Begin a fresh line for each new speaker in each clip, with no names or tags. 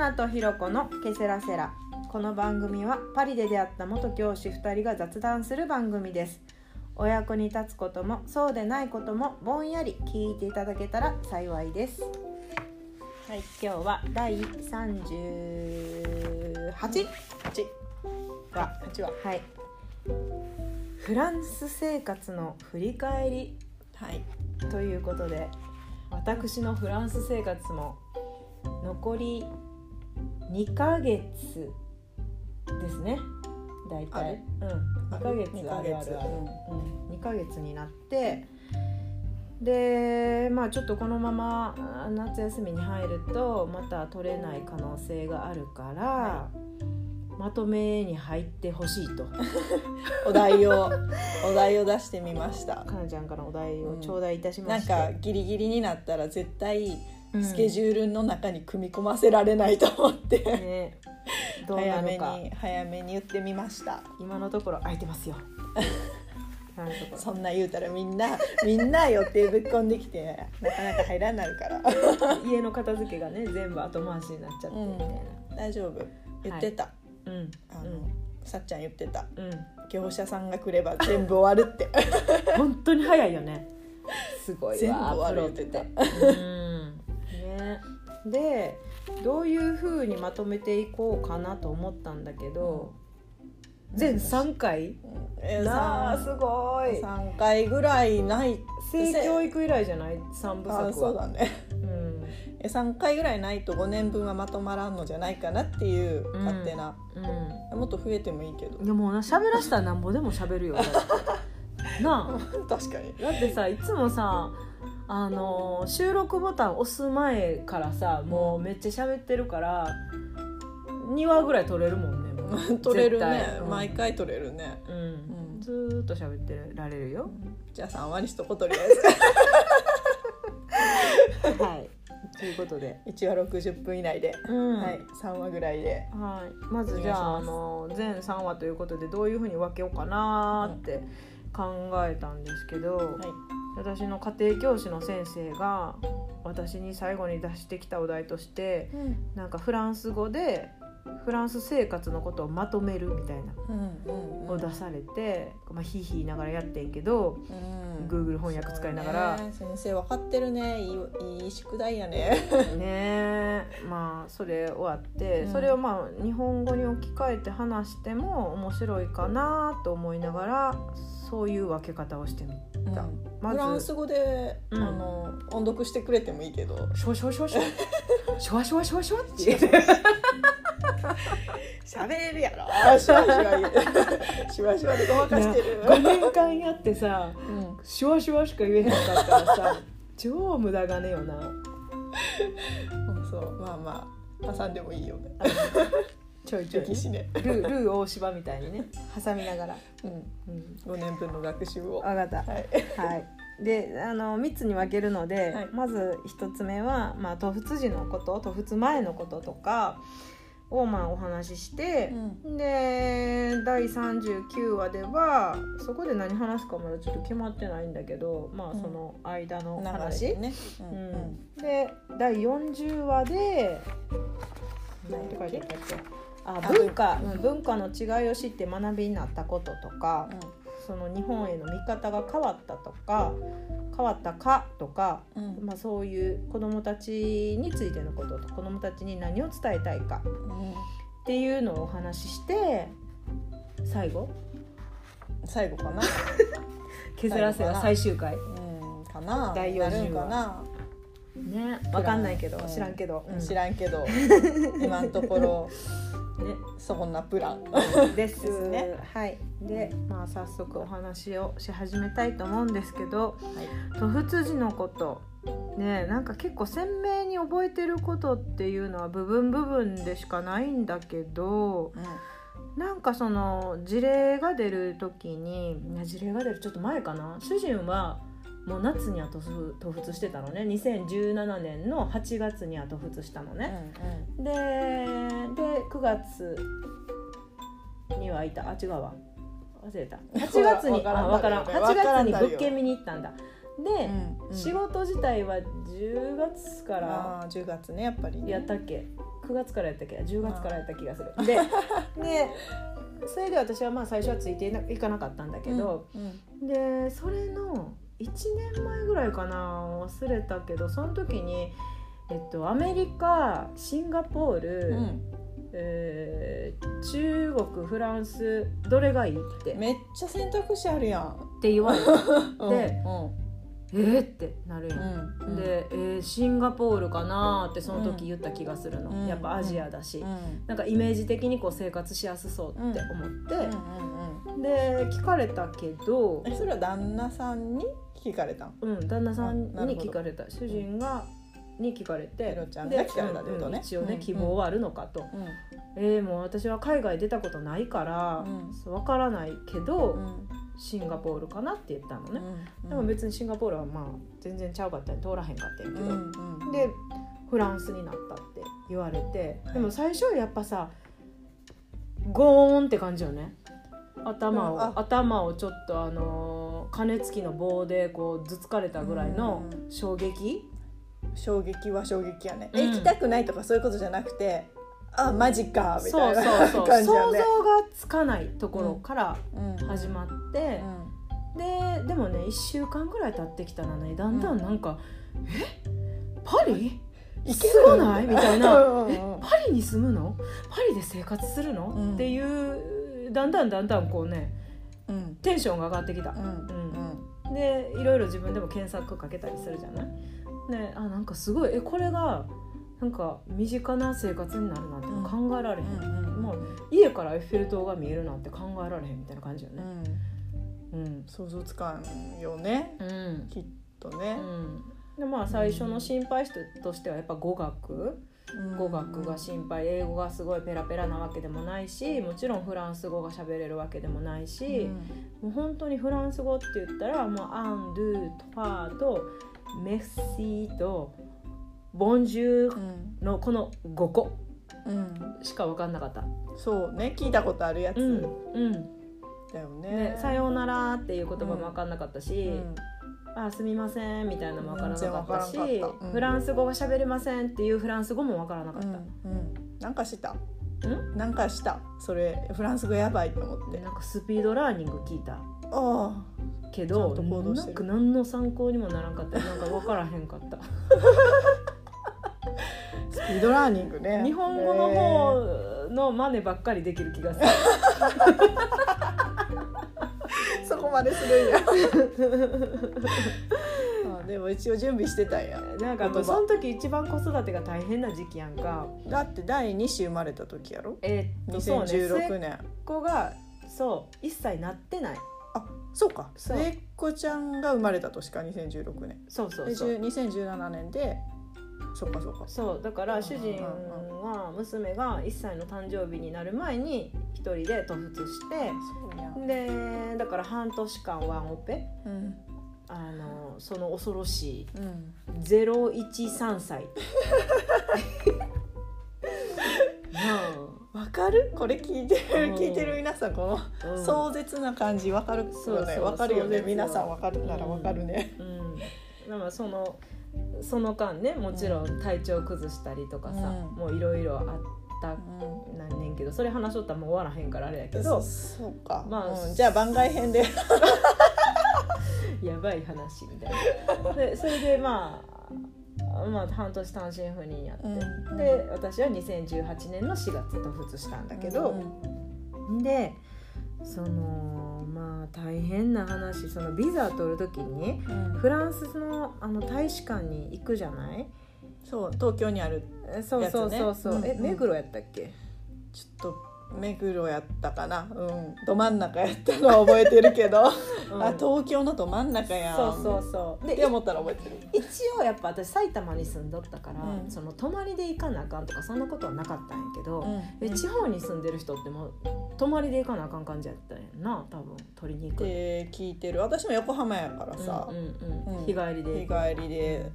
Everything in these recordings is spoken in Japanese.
ナとひろこのケセラセラ。この番組はパリで出会った元教師2人が雑談する番組です。お役に立つこともそうでないこともぼんやり聞いていただけたら幸いです。はい今日は第38
8
話
8話
はい。フランス生活の振り返り。
はい。
ということで私のフランス生活も残り2ヶ月ですね。大
あ
体
る？
うん。2ヶ月
二ヶ月
あるあるある。うん、2ヶ月になってでまあちょっとこのままあ夏休みに入るとまた取れない可能性があるから、
は
まとめに入ってほしいと。
お題をお題を出してみました。
かなちゃんからお題を頂戴いたしま
なん
して、
かギリギリになったら絶対
うん
スケジュールの中に組み込ませられないと思って、
うな
早めに早めに言ってみました。
今のところ空いてますよ。
そんな言うたらみんな みんな予定ぶっ込んできてなかなか入らんなるから。
家の片付けがね全部後回しになっちゃってみたいな。
大丈夫。言ってた、
うん。
あの、さっちゃん言ってた。
うん、うん、
業者さんが来れば全部終わるって。
本当に早いよね。すごいわプロ
言って。た
うんね。でどういうふうにまとめていこうかなと思ったんだけど、全3回？
え
なあ。すごい。
3回ぐらいない。
性教育以来じゃない？3部作は。
あそうだね。
うん。
え3回ぐらいないと5年分はまとまらんのじゃないかなっていう
うん
勝手な、
うん。
もっと増えてもいいけど。
でもな喋らしたらなんぼでも喋るよ なあ。
確かに。
だってさいつもさあの収録ボタン押す前からさもうめっちゃ喋ってるから2話ぐらい撮れるもんねもう。
取れるね、
うん。
毎回取れるね、
うん。
うん。
ずーっと喋ってられるよ。
じゃあ3割しとことりあえ
はい。ということで、
ず1話60分以内で、
うん。
はい。3話ぐらいで。
はい、まずじゃああの全3話ということでどういうふうに分けようかなーって考えたんですけど、
はい
私の家庭教師の先生が私に最後に出してきたお題としてなんかフランス語でフランス生活のことをまとめるみたいな
うんうん
を出されて、まあ、ヒーヒー言いながらやってんけど、
うん。
Google 翻訳使いながら。
ね。先生分かってるね。いいいい宿題やね。
ねえ。まあそれ終わって、
うん。
それをまあ日本語に置き換えて話しても面白いかなと思いながらそういう分け方をしてみた、うん、ま、
フランス語で、
うん、
あの音読してくれてもいいけど「
シュワシュワシュワシュ ワシュワシュワ」って言って。
喋れるやろ。しュワシュワシュわしュでごまかしてる。
五年間やってさ、
しん、
シュしか言えへんかったらさ、超無駄がねよな。
そう、まあまあ、挟んでもいいよね。
ちょいちょい、
ね、
ルールー大芝みたいにね挟みながら、
うん、
うん、
5年分の学習を。
分かった。
はい。
はい。であの3つに分けるので、
はい。
まず1つ目は、まあ、突出時のこと突出前のこととかをまあお話しして、で第39話ではそこで何話すかまだちょっと決まってないんだけどまあ
うん。
その間の話、
でね、う
うん。
ん。
で第40話で何て書いてあったっけ？あ
あ
文化、
文
うん文化の違いを知って学びになったこととか、その日本への見方が変わったとか変わったかとか、
うん。うん
まあ、そういう子どもたちについてのことと子どもたちに何を伝えたいかっていうのをお話しして最後？
最後かな、「
ケセラセラ」最終回。
うん、かな？
第40
なるんかな、
ね分かんないけど
うん
知らんけど、
うん。知らんけど。今のところ
ね
そんなプラン。
です。
ですね。
はい。でまあ早速お話をし始めたいと思うんですけど突出時のこと。ねなんか結構鮮明に覚えてることっていうのは部分部分でしかないんだけどなんかその事例が出る時に事例が出るちょっと前かな。主人はもう夏には突突出してたのね。2017年の8月には突出したのね。でで9月にはいた。あ違うわ。忘れた。8月にあ分からん。
わからん。
8月に物件見に行ったんだ。で、
うん
仕事自体は10月から
あー10月ねやっぱりね。
やったっけ？9 9月からやったっけ？10月からやった気がする。ででそれで私はまあ最初はついていかなかったんだけど、
うん。
でそれの1年前ぐらいかな忘れたけどその時に、えっと、アメリカシンガポール、
うん。
えー中国フランスどれがいいって。
めっちゃ選択肢あるやん。
って言われて
うん
えーってなるやん。
うん
で、えーシンガポールかなってその時言った気がするの、
うん。
やっぱアジアだし、
うん。
なんかイメージ的にこう生活しやすそうって思って、で聞かれたけど、
えそれは旦那さんに？聞かれたん？
うん、旦那さんに聞かれた。主人がに聞かれて
ペロちゃんが聞かれたってことね？
でうん一応ね、
うん
希望はあるのかと、
うん。
えーもう私は海外出たことないから、
うん。
そうわからないけど、
うん。
シンガポールかなって言ったのね、
うん
でも別にシンガポールはまあ全然ちゃうかったん通らへんかったんやけど、
うんうん
でフランスになったって言われてでも最初はやっぱさゴーンって感じよね。頭を、頭をちょっとあのー鐘つきの棒でこうずつかれたぐらいの
うん。
衝撃、
衝撃は衝撃やね、
うん。
行きたくないとかそういうことじゃなくてあマジかみ
そう
たいな
そうそう
感じや
想像が
ね
つかないところから
うん。
始まって、ででもね1週間ぐらい経ってきたらね。だんだんなんか「え？パリ？
い
すごない?」みたいな。
うんうんうん。
パリに住むの？パリで生活するの、
うん。
っていうだんだんだんだんこうね
うん
テンションが上がってきた。
う、ん。
でいろいろ自分でも検索かけたりするじゃない？ねあなんかすごいえこれがなんか身近な生活になるなんて
うん。
考えられへん、もう家からエッフェル塔が見えるなんて考えられへんみたいな感じよね。
うん。
うん。
想像つかんよね。
うん、
きっとね、
うん。でまあ最初の心配としてはやっぱ語学。
うん
語学が心配英語がすごいペラペラなわけでもないしもちろんフランス語が喋れるわけでもないし、もう本当にフランス語って言ったらもうアンドゥトファーとメッシーとボンジュー
うん。
のこの5個
うん。
しか分かんなかった。
そうね聞いたことあるやつ
うんうん。
だよね。
ね、さようならっていう言葉も分かんなかったし、
うん
あすみませんみたいなのも分からなかったし
うん。
フランス語が喋れませんっていうフランス語も分からなかった。
うんうん。なんかした？
ん？
なんかした？それフランス語やばいと思って。
でなんかスピードラーニング聞いた。
あ
けどなんか何の参考にもならんかった。なんか分からへんかった。
あ スピードラーニングね。
日本語の方の真似ばっかりできる気がする。
そ こまでするんや。あでも一応準備してたんや。
なんかその時一番子育てが大変な時期やんか。
だって第2子生まれた時やろ？
えーっとそうね。
2016
末っ
年
子がそう一切なってない。
あそうか。末っ子ちゃんが生まれた年か2016年。で
そうそうそう。
2017年でそっかそっか。
そうだから主人は娘が1歳の誕生日になる前に一人で突出してでだから半年間ワンオペ。
うん。
あのその恐ろしい。
うん。
013歳。
わかる？これ聞いて
うん。
る聞いてる皆さんこの
うん。
壮絶な感じわかるわかるよね。皆さん。わかるならわかるね。
うん、だからそのその間ねもちろん体調崩したりとかさ、
うん。
もういろいろあった
うん。
なんねんけどそれ話しとったらもう終わらへんからあれやけ
そ
ど
そうか。
まあ
うん。じゃあ番外編で。
やばい話みたいな。でそれでまあまあ半年単身赴任やって、
うん。
で私は2018年の4月突出したんだけど、でそのまあ大変な話。そのビザ取る時に
うん。
フランスのあの大使館に行くじゃない？
そう東京にある
えそうそうそうそう、え
やつねうんうん。
目黒やったっけ？
ちょっと目黒やったかな？うん。ど真ん中やったのは覚えてるけど、
うん。
あ東京のど真ん中やん。
そうそうそう。で
って思ったら覚えてる。
一応やっぱ私埼玉に住んどったから、
うん。
その泊まりで行かなあかんとかそんなことはなかったんやけど、
うん。
え地方に住んでる人ってもう泊まりで行かなあかん感じやったんやんな多分。取りに行く
って聞いてる。私も横浜やからさ。
うん。うん。日帰りで。
日帰りで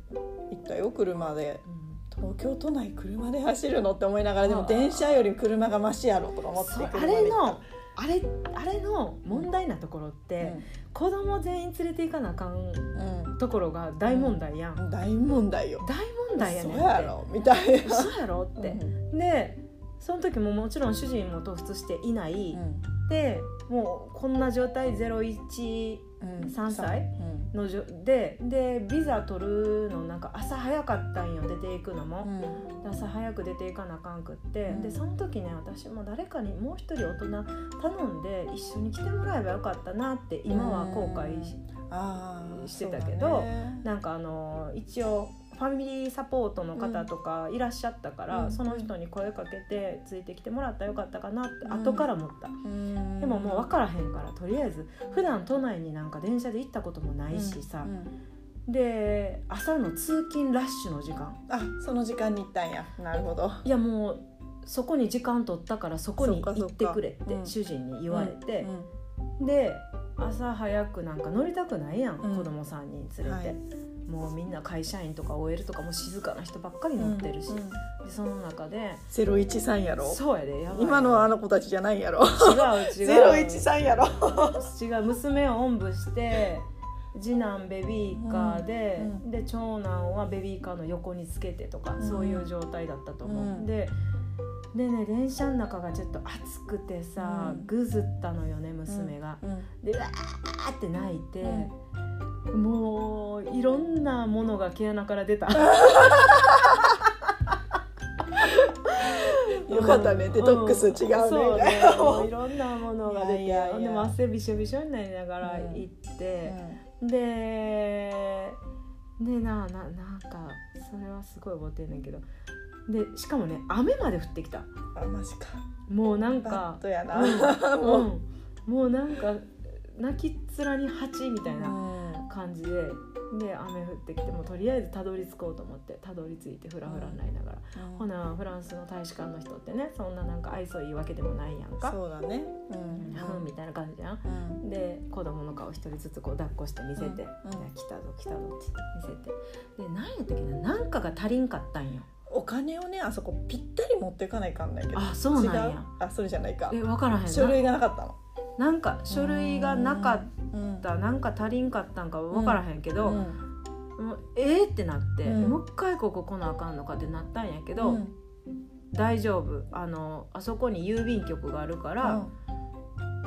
行ったよ車で。
うん
東京都内車で走るの？って思いながらでも電車より車がマシやろとか思って
そうあれのあれあれの問題なところって、子供全員連れて行かなあかん
うん。
ところが大問題やん、
うん。大問題よ。
大問題やねん
そうやろみたいな。
嘘やろって、でその時ももちろん主人も突出していない、でもうこんな状態01
うん。
3歳？
うん。
のじょででビザ取るのなんか朝早かったんよ出ていくのも、
うん。
朝早く出ていかなあかんくって、
うん。
でその時ね私も誰かにもう一人大人頼んで一緒に来てもらえばよかったなって今は後悔し、してたけど
ね。
なんかあの一応ファミリーサポートの方とかいらっしゃったから、
うん。
その人に声かけてついてきてもらったらよかったかなって
うん。
後から思った、
うん。
でももう分からへんからとりあえず普段都内になんか電車で行ったこともないしさ。
う、ん。
で朝の通勤ラッシュの時間。
あその時間に行ったんや。なるほど。
いやもうそこに時間取ったからそこに行ってくれって
うん。
主人に言われて。
う、ん。
で朝早くなんか乗りたくないやん、
うん。
子供3人連れて、
はい
もうみんな会社員とか OL とかも静かな人ばっかり乗ってるし、
うんうん
でその中で。
ゼロ一三やろ？
そうやでやばい。
今のあの子たちじゃないやろ？
違う違う。
ゼロ一三やろ？
違う娘をおんぶして次男ベビーカーで、
うんうん
で長男はベビーカーの横につけてとか、
うん
そういう状態だったと思う、
うんで
ででね電車の中がちょっと暑くてさ、
うん。
ぐずったのよね娘が、
うん
でうわーって泣いて、もういろんなものが毛穴から出た。
よかったね。デトックス違うね。
そう
みたいな
もういろんなものが出て
いや
でも汗びしょびしょになりながら行って、ででなななんかそれはすごい覚えてんねんけど。でしかもね雨まで降ってきた。
あマジか。
もうなん
バ
かう
もう
なんか泣きっ面に蜂みたいな
うん。
感じでで雨降ってきてもうとりあえずたどり着こうと思ってたどり着いてフラフラになりながら、ほなフランスの大使館の人ってねそんななんか愛想いいわけでもないやんか。
そうだね。う
うん。んみたいな感じじゃん。
うん。
で子供の顔一人ずつこう抱っこして見せて「
うん。
来たぞ来たぞ」って見せて。で何やったっけな何かが足りんかったんよ。
お金をねあそこぴったり持っていかないかんないけど。
あそうなんや。
あそれじゃないか。
え分からへんな。
書類がなかったの
なんか書類がなかっ
うん。
たなんか足りんかったんか分からへんけど、
うん。
えーってなって、
うん。
もう一回ここ来なあかんのかってなったんやけど、
うん。
大丈夫。あのあそこに郵便局があるから、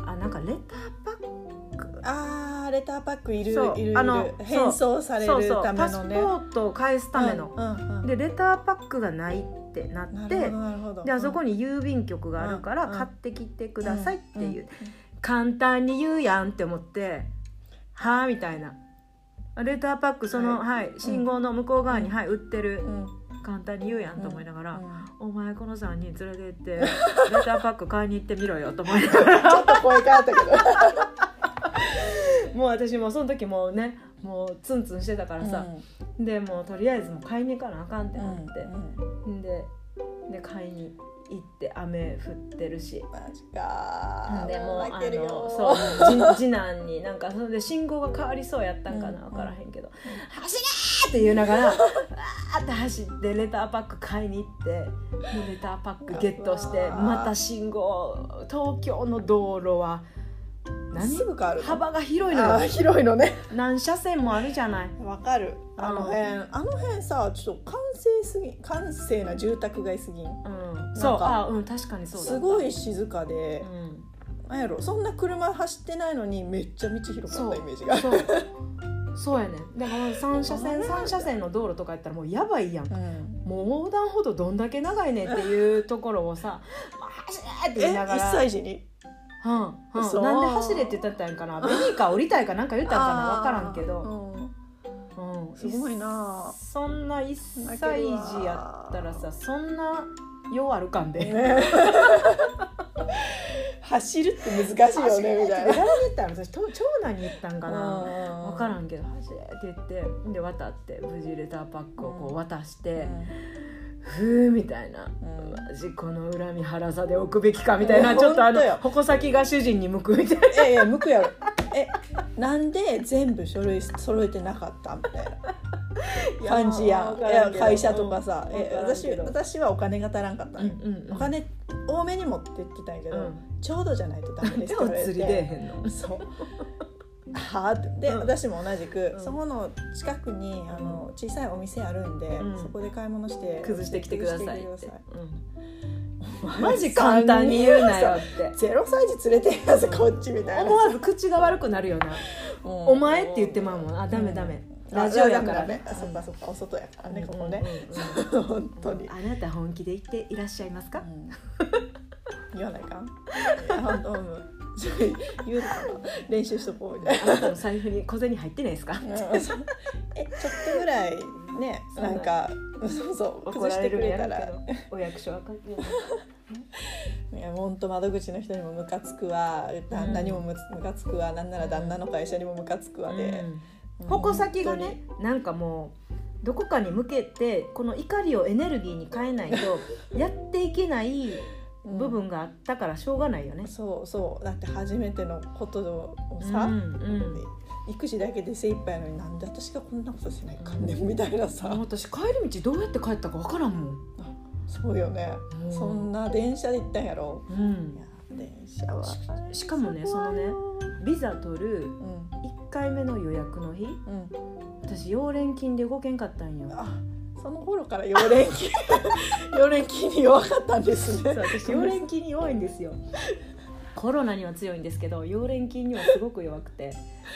あなんかレターパック。
あーレターパックいるい
そう。
る
あの
返送されるため
パスポ
のね
ートを返すための、
うんうん。うん
でレターパックがないってなってであそこに郵便局があるから
うん
買ってきてくださいっていう、
んん
簡単に言うやんって思ってはあみたいな。レターパックその、
は
はい信号の向こう側に、
うん。
はい、売ってる
うん。
簡単に言うやんと思いながら、
うん。
お前この3人連れて行ってレターパック買いに行ってみろよと思いながら。
ちょっと声変わったけど。
もう私もその時もうねもうツンツンしてたからさ、でもうとりあえずもう買いに行かなあかんってなって、でで買いに行って雨降ってるし。
マジか。
でもうあのそう次 次男になんかそれで信号が変わりそうやったんかな
うん。
分からへんけど「走れ!」って言いながらわーって走ってレターパック買いに行ってでレターパックゲットしてまた信号東京の道路は何？
すぐ変わるの？
幅が広いのよ。
広いのね。
何車線もあるじゃない。
わかる。あの辺
うん
あの辺さちょっと完成すぎ完成な住宅街すぎん？
うん。そう。あうん確かにそうだった。
すごい静かで。
うん。
なんやろ？そんな車走ってないのにめっちゃ道広かったイメージが
そう。そうやねん。だから3車線3車線の道路とかやったらもうやばいやん
うん。
もう横断歩道どんだけ長いねんっていうところをさ「まあ走れ!」って言いながら。
歳児に？
うんうん、なんで走れって言ったんやんかな。ベビーカー降りたいかなんか言ったんかな。分からんけど、
うん。
うん、
すごいな。
そんな1歳児やったらさそんなようあるかんで、
ね。走るって難しいよねみたいな。
誰に言ったの私と長男に言ったんかな。
うん
分からんけど「走れ」って言って。で渡って無事レターパックをこう渡して「ふう」みたいな。
うん。
マジこの恨み腹さで置くべきかみたいな
うん。
ちょっとあの矛先が主人に向くみたいな。
いやいや向くやろ。えなんで全部書類揃えてなかったみたいな。感じやん。いや会社とかさ、え私私はお金が足らんかったね、
うんうんうん
お金多めに持ってってたんやけど、
うん。
ちょうどじゃないとダメですって
で
言われてはあってで、
うん。
私も同じく、
うん。
そこの近くにあの小さいお店あるんで、
うん。
そこで買い物して
崩してきてくださいマジ簡単に言うなよって。
ゼロ歳児連れてんやつこっちみたいな。
思わず口が悪くなるよな「お前」って言ってまうもん。あダメダメ。ラジオやから。ね
あそっかそっか。お外やからね、
うん
ここね、本当に、
あなた本気で言っていらっしゃいますか？
うん。言わないか本当うん言うのかな？練習しとこうみたい
あなたの財布に小銭入ってないですか？
えちょっとぐらいねなんかそうそう崩してくれたら。
お役所はかる
い。や本当窓口の人にもムカつくわ。旦那にもムムカつくわ。なんなら旦那の会社にもムカつくわで、
矛先がねなんかもうどこかに向けてこの怒りをエネルギーに変えないと やっていけない
うん
部分があったからしょうがないよね。
そうそう。だって初めてのことをさ、
うんうん。
育児だけで精一杯やのになんで私がこんなことしないかんねんみたいなさ、
私帰り道どうやって帰ったかわからんもん。
そうよね、
うん。
そんな電車で行ったんやろ。い
うん、
や電車は。
しかもねそのねビザ取る
うん。
1回目の予約の日
うん。
私溶連菌で動けんかったんよ。
あその頃から溶連菌溶連菌に弱かったんですね。
私溶連菌に弱いんですよ。コロナには強いんですけど溶連菌にはすごく弱くて。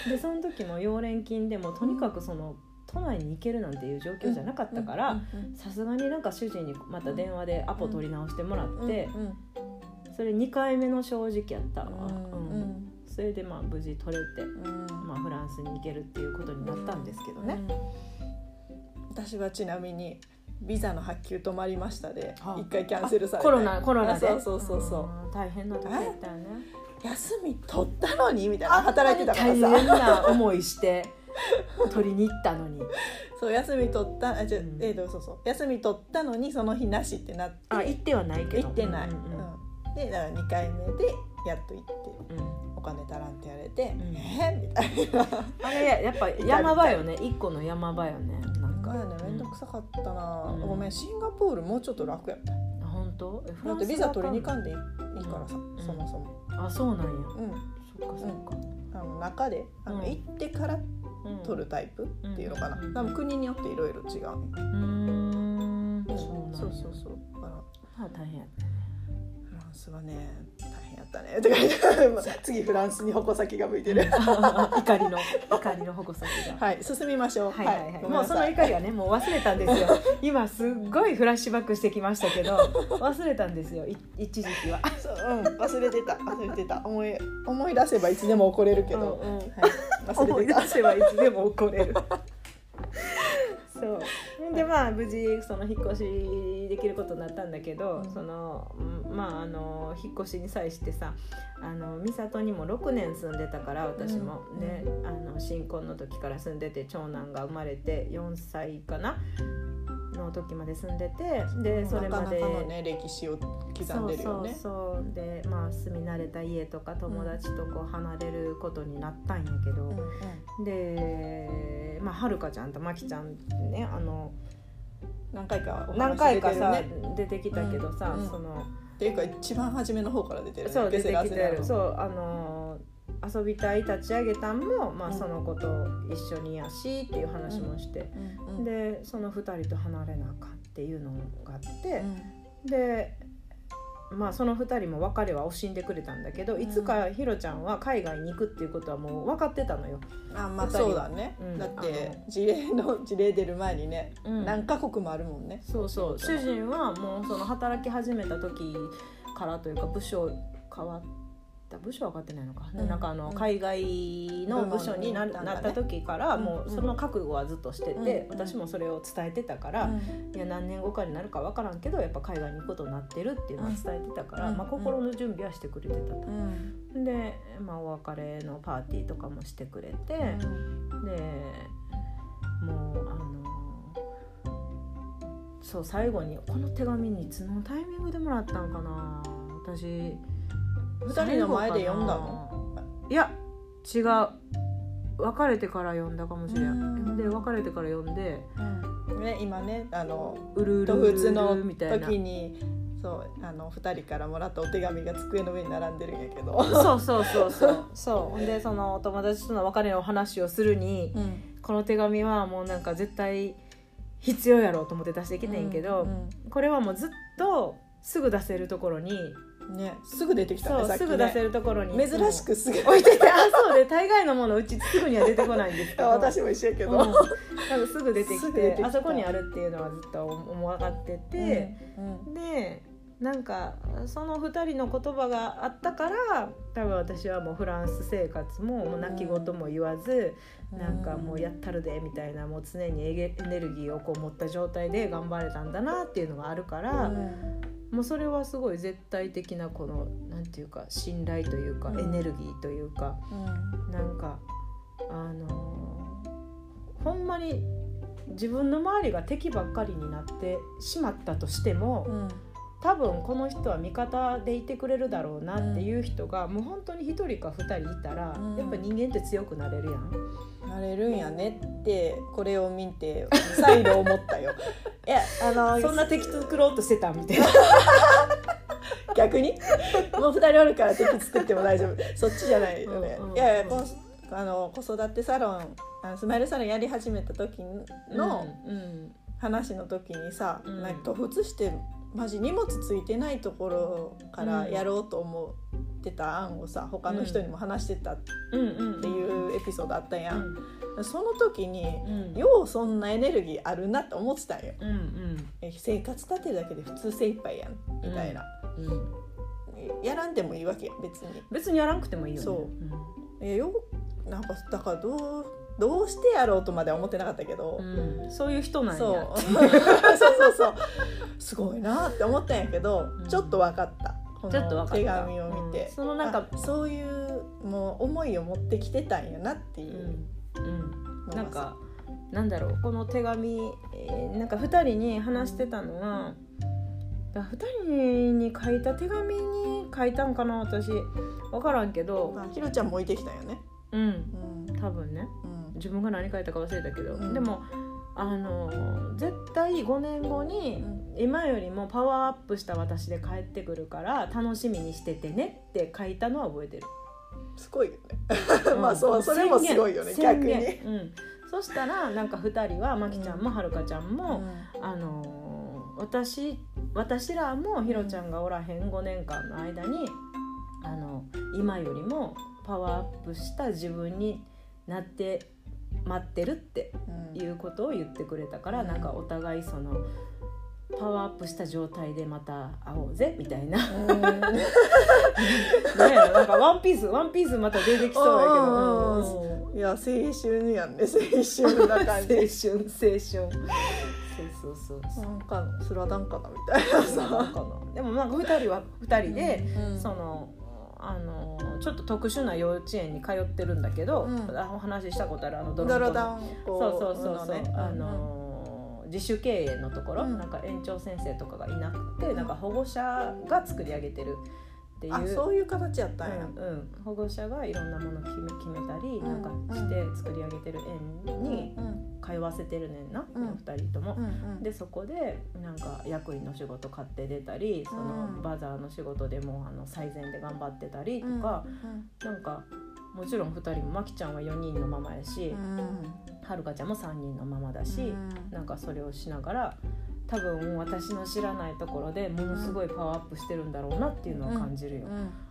でその時も溶連菌でもとにかくその都内に行けるなんていう状況じゃなかったから
うん
さすがになんか主人にまた電話でアポ取り直してもら
うん
って
うん
それ2回目の正直やったわ、
うん。
うん。それでまあ無事取れて、
うん。
まあ、フランスに行けるっていうことになったんですけどね、
うん私はちなみにビザの発給止まりましたで
はあ。
一回キャンセルされて。
コロナコロナで？
あそうそうそうそう。
うん大変な時やったよね。
休み取ったのに？みたいな。働いてたから
大
さ
変な思いして取りに行ったのに。
そう休み取ったあじゃ、
うん。
えーとそうそう。休み取ったのにその日なしってなって。
あ行ってはないけど。
行ってない、
うん
うんでだから2回目でやっと行って
うん。うん
お金足らんって言われて、
ん。
えー？みたいな。
あれやっぱ山場よね。一個の山場よねなんか
なん。かやねめんどくさかったな、
うん。
ごめんシンガポールもうちょっと楽やった。
あ本当？
だってビザ取りに行か
ん
んでいいからさ、
うん。
そもそも。
あそうなんや。
うん。
そっかそっか。
あの中であの、
うん。
行ってから
うん。
取るタイプっていうのかな、
うん。
多分国によっていろいろ違う、
うーん。
うん。
そう
そうそうそう。だから。
まあ大変やったね
ンスはね大変やったねとか言ってまあ 次フランスに矛先が向いてる、
怒りの怒りの矛先が。
はい進みましょう。
はいはいもうその怒りはねもう忘れたんですよ。今すっごいフラッシュバックしてきましたけど忘れたんですよ。い一時期は。
そううん。忘れてた。忘れてた。思い思い出せばいつでも怒れるけど、
うんうん。
はい、忘
思い出
れてた
せばいつでも怒れるそう。でまあ無事その引っ越しできることになったんだけど、
うん。
そのうんまああの引っ越しに際してさあの美里にも6年住んでたから私も。
うん。
ね、あの新婚の時から住んでて長男が生まれて4歳かなの時まで住んでてでそれまで
なかなかのね歴史を刻んでるよね。
そうでまあ住み慣れた家とか友達とこう離れることになったんやけど、
うんうん。
でまあはるかちゃんとまきちゃんねあの
何回かお
何回かさ、出てきたけどさ、
うん。
その
っていうか一番初めの方から出てるね。
そう出てきてる。そうあの遊びたい立ち上げたんも、まあ、
うん
その子と一緒にやしっていう話もして、でその2人と離れなあかんっていうのがあって。
う、ん。
でまあその2人も別れは惜しんでくれたんだけど、いつかひろちゃんは海外に行くっていうことはもう分かってたのよ。
あまあそうだね、
うん。
だって事例の事例出る前にね、
うん。
何カ国もあるもんね。
そうそう。主人はもうその働き始めた時からというか部署変わった部署は変わってないのか、
うん。
なんかあの
うん。
海外の部署にな,、なった時から
うん。
もうその覚悟はずっとしてて、
うん。
私もそれを伝えてたから、いや何年後かになるか分からんけどやっぱ海外に行くことになってるっていうのは伝えてたから、
うん。
まあ、心の準備はしてくれてたと。
うん。
で、まあ、お別れのパーティーとかもしてくれて、
うん。
でもうあのそう最後にこの手紙にいつのタイミングでもらったんかな。私
二人の前で読んだの？
いや違う。別れてから読んだかもしれ
うん。
んで別れてから読んで
うん。ね今ねあの「
うるうる
と
うる
の
る」みたいな。
時にそうあの2人からもらったお手紙が机の上に並んでるんやけど、
そうそうそうそう。そう。ほんでそのお友達との別れの話をするに、
うん。
この手紙はもうなんか絶対必要やろうと思って出してきてんけど、これはもうずっとすぐ出せるところに、
うんねすぐ出てきた
そう
ね。
すぐ出せるところに。
珍しくすぐ。
置いててあそうで大概のものうちすぐには出てこないんですけど。
私も一緒やけど、
うん、多分すぐ出てき
て
あそこにあるっていうのはずっと思わがってて、
うん
でなんかその2人の言葉があったから多分私はもうフランス生活ももう泣き言も言わず、
うん。
なんかもうやったるでみたいなもう常にエネルギーをこう持った状態で頑張れたんだなっていうのがあるから、もうそれはすごい絶対的なこのなんていうか信頼というか、
うん。
エネルギーというか
うん。
なんかあのーほんまに自分の周りが敵ばっかりになってしまったとしても、
うん
多分この人は味方でいてくれるだろうなっていう人が、もう本当に1人か2人いたら、
うん。
やっぱ人間って強くなれるやん。
なれるんやねってこれを見て 再度思ったよ。いやあの
そんな敵作ろうとしてたみたいな。
逆に？もう二人おるから敵作っても大丈夫。そっちじゃないよね、
うんうんうん
いやいやこのあの子育てサロンあのスマイルサロンやり始めた時の
うん。
話の時にさ、
うん。
なんか突出してマジ荷物ついてないところからやろうと思ってた案をさ他の人にも話してたっ
うん。うん
ていうエピソードあったや、
うん。ん
その時に
うん。
ようそんなエネルギーあるなって思ってたんよ。
うんうん。
え生活立てるだけで普通精一杯やんみたいな、
うん。
やらんでもいいわけや別に。
別にやらんくてもいいよね。
そう。えよなんかだからどうどうしてやろうとまでは思ってなかったけど、
うん。うんそういう人なん
そう。
や。
そうそうそう。すごいなって思ったんやけど、
うん。
ちょっと分かった。こ
ちょっと分かった。
の手紙を見て、
うん。そのなんか
あそういうもう思いを持ってきてたんやなっていう
うん。なんかなんだろう。この手紙、えーなんか2人に話してたのはだ2人に書いた手紙に書いたんかな私。分からんけど。
あひろちゃんも置いてきたんよね、
うん。
うん。
多分ね。
うん
自分が何書いたか忘れたけど、
うん。
でもあの絶対5年後に
うん。
今よりもパワーアップした私で帰ってくるから楽しみにしててねって書いたのは覚えてる。
すごいよね。まあそうそれもすごいよね逆に。
うん、そしたらなんか2人はまきちゃんもはるかちゃんも、
う
あのー私私らもひろちゃんがおらへん5年間の間にあの今よりもパワーアップした自分になって待ってるって
ん
いうことを言ってくれたから、
うん。
なんかお互いそのパワーアップした状態でまた会おうぜみたいな。
うん。
なんかワンピースワンピースまた出てきそうやけど、
いや青春やんね青春な感じ。
青春青春。そうそうそう。
なんかスラダンかなみたいなさ、
でもなんか2人は2人で、
うん。
そのあのちょっと特殊な幼稚園に通ってるんだけど、
うん。
あお話ししたことあるあのド
ド
ロ。ンコそうそうそうそう、
ね
あの自主経営のところ、
うん。
なんか園長先生とかがいなくて、なんか保護者が作り上げてるっていう。
あそういう形やったんや、
うんうん、保護者がいろんなもの決め決めたり、
ん
なんかして作り上げてる園に
うん
通わせてるねんな、
うん
2人とも。
うんうん
でそこでなんか役員の仕事買って出たりその
うん
バザーの仕事でもあの最前で頑張ってたりと
うん
か、なんかもちろん2人もまきちゃんは4人のママやし、はるかちゃんも3人のママだし、なんかそれをしながら多分私の知らないところでものすごいパワーアップしてるんだろうなっていうのを感じるよ。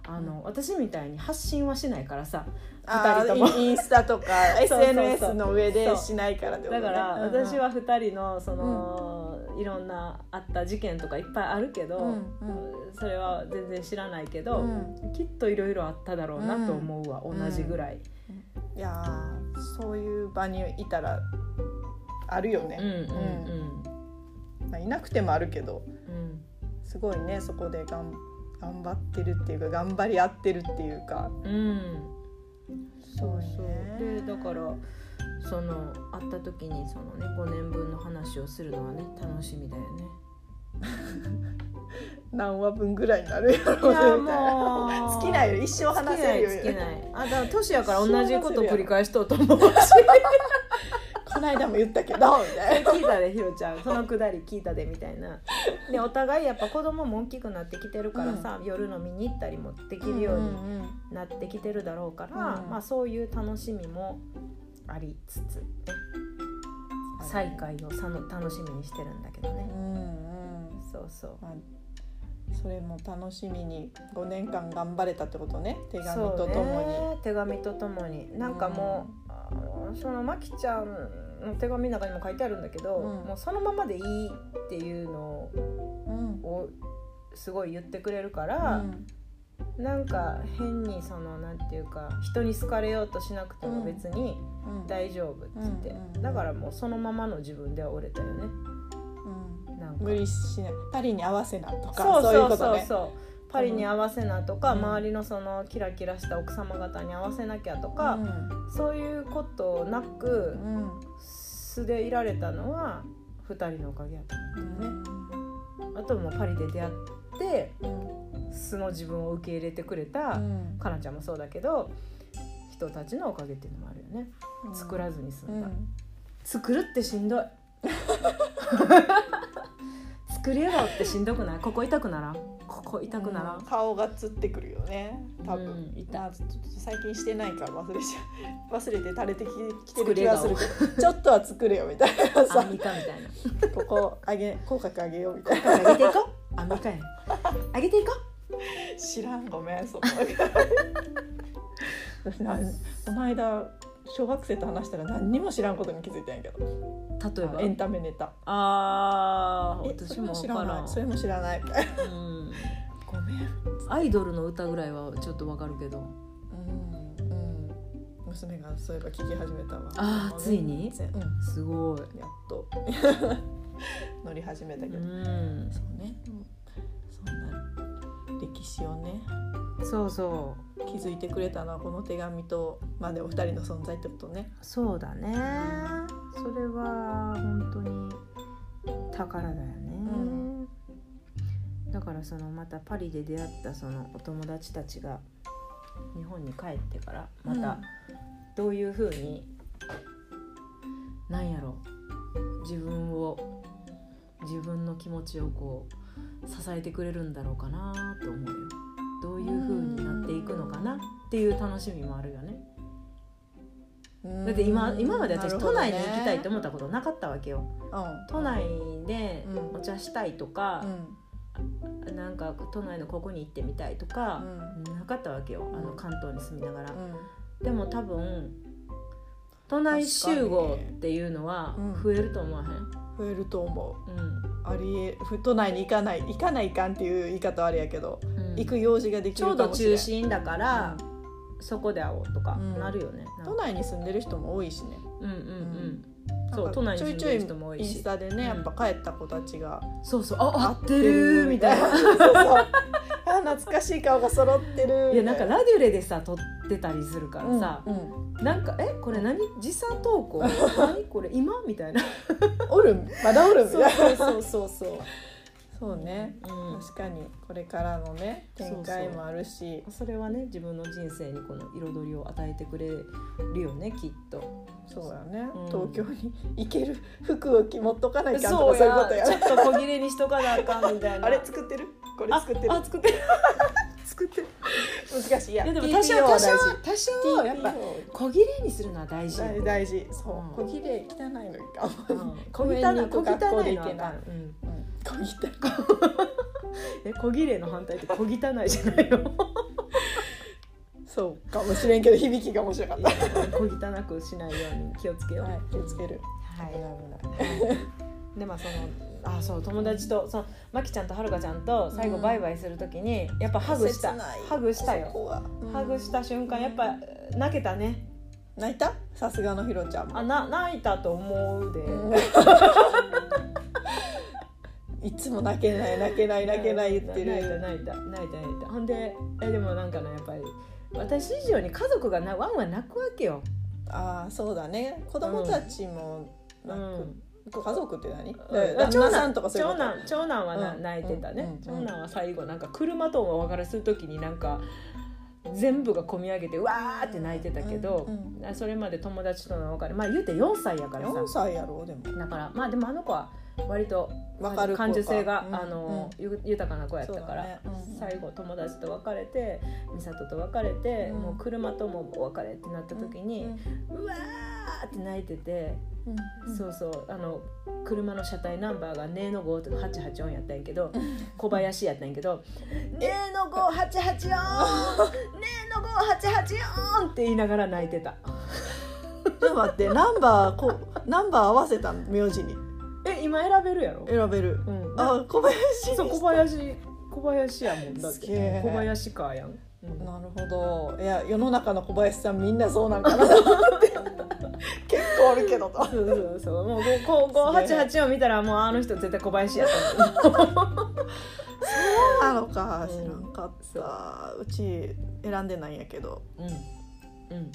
あの私みたいに発信はしないからさ
あ
二人とも。
ーイインスタとか SNS の上でしないからってことね。
だから
うんうん
私は2人のその、いろんなあった事件とかいっぱいあるけど、
うん
それは全然知らないけど、
うん。
きっといろいろあっただろうなと思うわ、
うん。
同じぐらい。
いやーそういう場にいたらあるよね、
うん。うん
まあ、いなくてもあるけど
うん。うん
すごいねそこでがん頑張ってるっていうか頑張り合ってるっていうか。
うん。そうそう
ね
でだからその会った時にそのね5年分の話をするのはね楽しみだよね。
何話分ぐらいになるやろうみたいな。
もう
尽きないよ一生話せるよ。
尽きない尽きない。あだから年やから同じことを繰り返しとうと思うし
この間も言ったけどみたいな。
聞いたでひろちゃん。そのくだり聞いたでみたいな。でお互いやっぱ子供も大きくなってきてるからさ、夜飲みに行ったりもできるようになってきてるだろうから、
うん。
まあそういう楽しみもありつつ、ね、再会をさの楽しみにしてるんだけどね、
うんうん。
そうそう。
まあそれも楽しみに5年間頑張れたってことね。手紙ととも
ね。手紙とともに。なんかもう、そのまきちゃんの手紙の中にも書いてあるんだけど、
うん。
もうそのままでいいっていうのをすごい言ってくれるか
う
ら、
ん。
なんか変にそのなんていうか人に好かれようとしなくても別に
うん。
大丈夫っつって、
うんうん
だからもうそのままの自分では折れたよね
うん。
なんか。
無理しない。パリに合わせなとか
そう
そう
そうそう。
ことね。
そうパリに合わせなとか、
うん。
周りのそのキラキラした奥様方に合わせなきゃとか、そういうことなく
うん。うん
素でいられたのは2人のおかげやと思うよね。あともうパリで出会って
うん
素の自分を受け入れてくれた、
うん。
かなちゃんもそうだけど人たちのおかげっていうのもあるよね。作らずに済んだ、作るってしんどい。作りよってしんどくない？ここ痛くならん？ここ痛くならん、
うん。顔がつってくるよね。多分、
うん。
最近してないから忘れちゃう。忘れて垂れてききてる気がするけど。ちょっとは作れよみたいな
ア
さ。
ンミカみたいな。
ここ上げ口角上げようみたい
上げていこう？アンミカやん 上げていこ
な知らんごめんそ の私なこの間小学生と話したら何にも知らんことに気づいたんやけど。
う例えば？
エンタメネタ。
あー
えそれも知
私も分から
ないそれも知らない。みたいな
うん。
ごめん。
アイドルの歌ぐらいはちょっとわかるけど。
うんうん。娘がそういえば聞き始めたわ。
あー
もう
ついに？
うん。
すごい。
やっと。乗り始めたけ
う
ど、
ん。
そうね、そんな歴史をね。
そうそ
気づいてくれたのはこの手紙とまあでも二人の存在ってことね。
うそうだね。それは本当に宝だよね、
ん。
だからそのまたパリで出会ったそのお友達たちが日本に帰ってからまたどういうふうに、なんやろ自分を自分の気持ちをこう支えてくれるんだろうかなと思うよ。どういうふうになっていくのかな？っていう楽しみもあるよね。
うん。
だって今今まで私都内に行きたいと思ったことなかったわけよ。
うん。
都内で
うん。
お茶したいとか
う、ん。
なんか都内のここに行ってみたいとか
う、ん。
なかったわけよ。あの
うん。
関東に住みながら、
うん。
でも多分都内集合っていうのは
うん。
増えると思わへん、
増えると思う。
うん
ありえ都内に行かない行かないかんっていう言い方はあれやけど、
うん。
行く用事ができ
ちょうど
るかもしれん。
中心だから、そこで会おうとか
うん。
なるよね、
都
か。
内に住んでる人も多いしね。
うんうんうんそう都内に住んでる人も多いし。
ちょいちょいインスタでね、
うん
やっぱ帰った子たちが
そうそう。あ合ってるみたいな
懐かしい顔が揃ってる。
いやなんかラデュレでさ撮ってたりするからさ、
うんうん。
なんかえこれ何？時差投稿？何？これ今？みたいな。
おるん？まだおるん？み
そう
たいな
そうそうそう
そう。ね、
うん。
確かにこれからのね展開もあるし。
それはね自分の人生にこの彩りを与えてくれるよねきっと。
そうやね、
うん。
東京に行ける服を着持っとかないかんとかそういうこ
や
とやね
ちょっと小切れにしとかなあかんみたいな。
あれ作ってる？これ作ってる。
作ってる。作ってる。
難しい。いや
でも多少多少多少やっぱ小切れにするのは大事。
大事。そう、
うん。
小切れ汚いのいか
小汚い小汚
い
いのはあかん、うん。
うん、小汚い
え小切れの反対って小汚いじゃないの。
そうかもしれんけど響きが面白かっ
いや小汚くしないように気をつけよう。
たはい気をつける。
はい。
危ない。危ない。
でまあそのあそう友達とそのまきちゃんとはるかちゃんと最後
うん
バイバイするときにやっぱハグした。ハグしたよ。ハグした瞬間やっぱ泣けたね。
泣いた？さすがのひろちゃんも。
あな泣いたと思うで、
うん。いつも泣けない泣けない泣けない言ってる。
泣いた泣いた泣いた泣いたほんでえでもなんかねやっぱり私以上に家族がなワンワン泣くわけよ、
ああそうだね。子供たちも
う
泣
ん
く、家族って何、
うん
旦那さんとか
長男長男は泣いてたね、長男は最後なんか車とお別れする時になんか全部が込み上げてうわーって泣いてたけど、
うん
それまで友達との別れまあ言うて4歳やからさ。
4歳やろでも。
だからまあでもあの子は割と感受性が、
うん
あの、ゆ豊かな子やったから、
ね。うん。
最後友達と別れて美里と別れて、
うん。
もう車ともお別れってなった時に、うわーって泣いてて、
うん
そうそうあの車の車体ナンバーが「ねえの5」とか884やったんやけど小林やったんやけど「ねえの5 8 8 4ねえの5 8 8 4って言いながら泣いてた。
ちょっと待ってナンバーこナンバー合わせた名字に。
え今選べるやろ、
選べる。
うん、
あ小林
そう小林小林やもんだっ
すげえ。
て小林かやん、うん。
なるほど。いや世の中の小林さんみんなそうなんかな 結構おるけどと。
そうそうそう。もうこう5884見たらもうあの人絶対小林やったんだ
なのか。
うん。
知らんかった、う。ち選んでないんやけど。
うん。うん。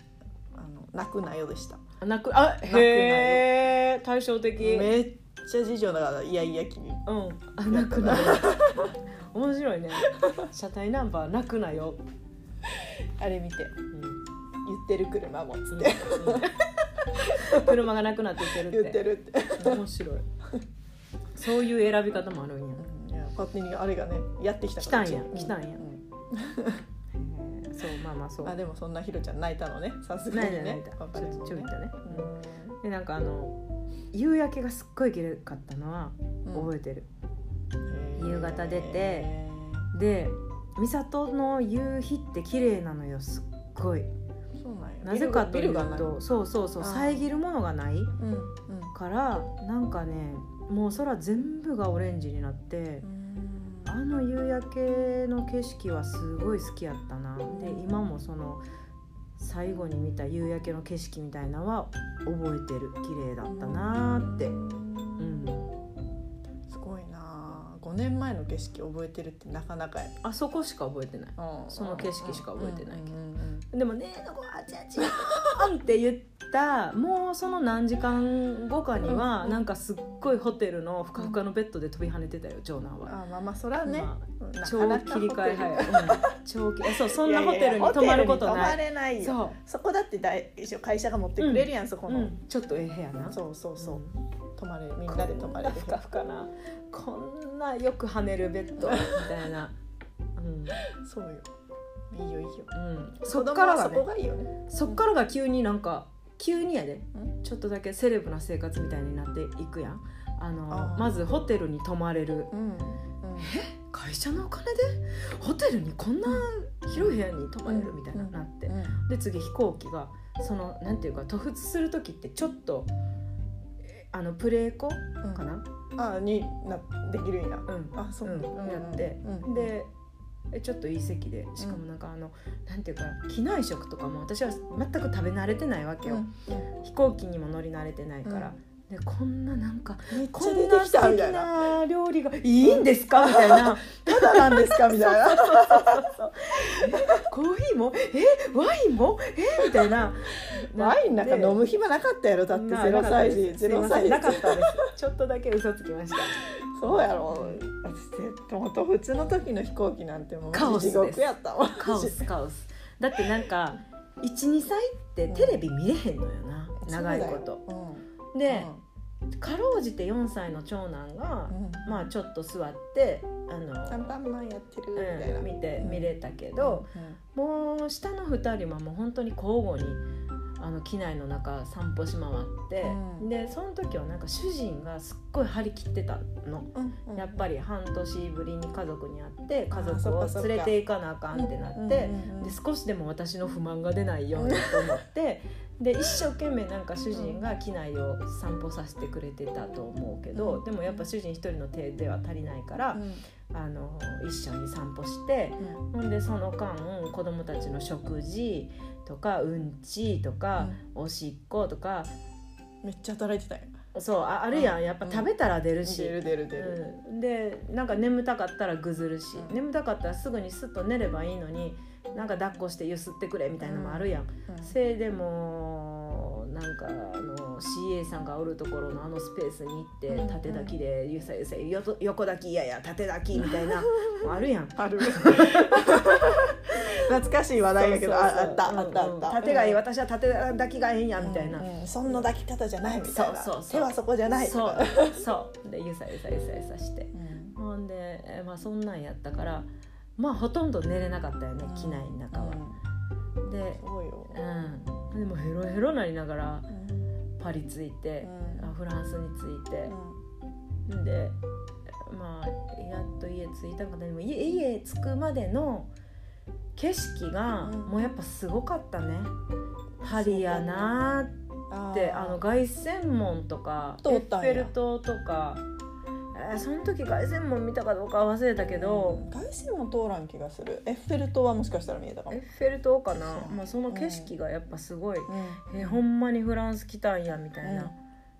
あの泣くなよでした。
あ泣く。あへえ。対照的。
めっちゃ次女だからイヤイヤ期に
うん。あ泣くな。よ 面白いね。車体ナンバー泣くなよ、
あれ見て。
うん。
言ってる車もっつって、
車がなくなって言ってる
言ってるって、
面白い。そういう選び方もあるんや。
いや勝手にあれがねやってきた
来たんや。
う
来たんや。
う
へー。そうまあまあそう。
あでもそんなひろちゃん泣いたのね。さすが
泣いた
にね
泣いた。ちょっとちょいったね。
う
でなんかあの夕焼けがすっごい綺麗かったのは
ん。
覚えてる、
へー。
夕方出てで美里の夕日って綺麗なのよすっごい。
そうな
ぜかというとそうそうそう遮るものがない
うんうん。
からなんかねもう空全部がオレンジになってあの夕焼けの景色はすごい好きやったな。で今もその最後に見た夕焼けの景色みたいなのは覚えてる。綺麗だったなーって。うん。
年前の景色覚えてるってなかなかや。
あそこしか覚えてない。
うん。
その景色しか覚えてないけど。でもねえのこあちあちあんって言ったもうその何時間後かには
うん
なんかすっごいホテルのふかふかのベッドで飛び跳ねてたよ長男は。
あまあまあそれはね、
超切り替え早い、うん、超切そうそんなホテルに泊まることない。
れないよ。
そ
そこだって大会社が持ってくれるやん、そこ
う、
の、
うん、ちょっとええ部屋な。
そうそうそう、
ん
泊まれみんなで泊まれる
ふかふかな。こんなよく跳ねるベッド。みたいな、うん。
そうよ。いいよいいよ。
うん、そっからがね。
がいいよね。
そっからが急になんか急にやで。
うん。
ちょっとだけセレブな生活みたいになっていくやん。あのまずホテルに泊まれる。
うんうん。
会社のお金で？ホテルにこんな広い部屋に泊まれるみたいななって、
うん。
で次飛行機がそのなんていうか突出する時ってちょっとえあのプレーコ？
うん。
かな、
あになできるんや。
うん。
あそう、
うん。やって、
うん
でえちょっといい席でしかもなんかあの、なんていうか機内食とかも私は全く食べ慣れてないわけよ、
うん。
飛行機にも乗り慣れてないから、でこんななんかこんな素敵
な
な。料理がいいんですか？みたいな。
ただなんですか？みたいな。
コーヒーも？えワインも？えみたいな。
ワインなんか飲む暇なかったやろだってゼロ歳児ゼロ歳児。
なかったです。ちょっとだけ嘘つきました。
そうやろ。私もと普通の時の飛行機なんてもう地獄やったわ。
カオスカオス。だってなんか12歳ってテレビ見れへんのよな、長いこと。
と
で、かろうじて4歳の長男が、まあちょっと座ってあの、
アンパンマンやってるみたいな、
うん、見て
うん。
見れたけど、もう下の2人はもう本当に交互にあの機内の中散歩し回って、
うん。
でその時はなんか主人がすっごい張り切ってたの。
うんうん
やっぱり半年ぶりに家族に会って家族を連れて行かなあかんってなって
うんうんうん。
で少しでも私の不満が出ないようにと思ってで一生懸命なんか主人が機内を散歩させてくれてたと思うけど
うん。
でもやっぱ主人一人の手では足りないから
うん。
あの一緒に散歩してほんでその間子供たちの食事とかうんちとかおしっことか
めっちゃ働いてたよ
そうああるや
うん。ん
やっぱ食べたら出るし。
出る出る出る、
うん、でなんか眠たかったらぐずるし、
うん。
眠たかったらすぐにスッと寝ればいいのになんか抱っこしてゆすってくれみたいなのもあるやん、
うん。
せいでもなんかあの CA さんがおるところのあのスペースに行って、
うん。
縦抱きでゆさゆさよと横抱き嫌や縦抱きみたいな あるやん。
ある。懐かしい話題やけどああった
うん
あったあった。
縦がいい、
うん。
私は縦抱きがええんやみたいな、
うんうん。そんな抱き方じゃないみたいな。
そうそう
手はそこじゃない
そうそう。でゆさゆさゆさゆさして。
うん。
ほんで、えまあそんなんやったからまあほとんど寝れなかったよね機内の中は、
うん
で、
そうよ。
うん、でもヘロヘロなりながら
うん。
パリ着いて、
うん。
あフランスに着いて、でまあやっと家着いたかな。でも家家着くまでの景色が
うん。
もうやっぱすごかったね、パリやなーってあの凱旋門とかエッフェル塔とか、えーその時凱旋門見たかどうかは忘れたけど、
凱旋門通らん気がする。エッフェル塔はもしかしたら見えたかも。
エッフェル塔かな。
そう。
まあ、その景色がやっぱすごい、
うん。
えーほんまにフランス来たんやみたいな。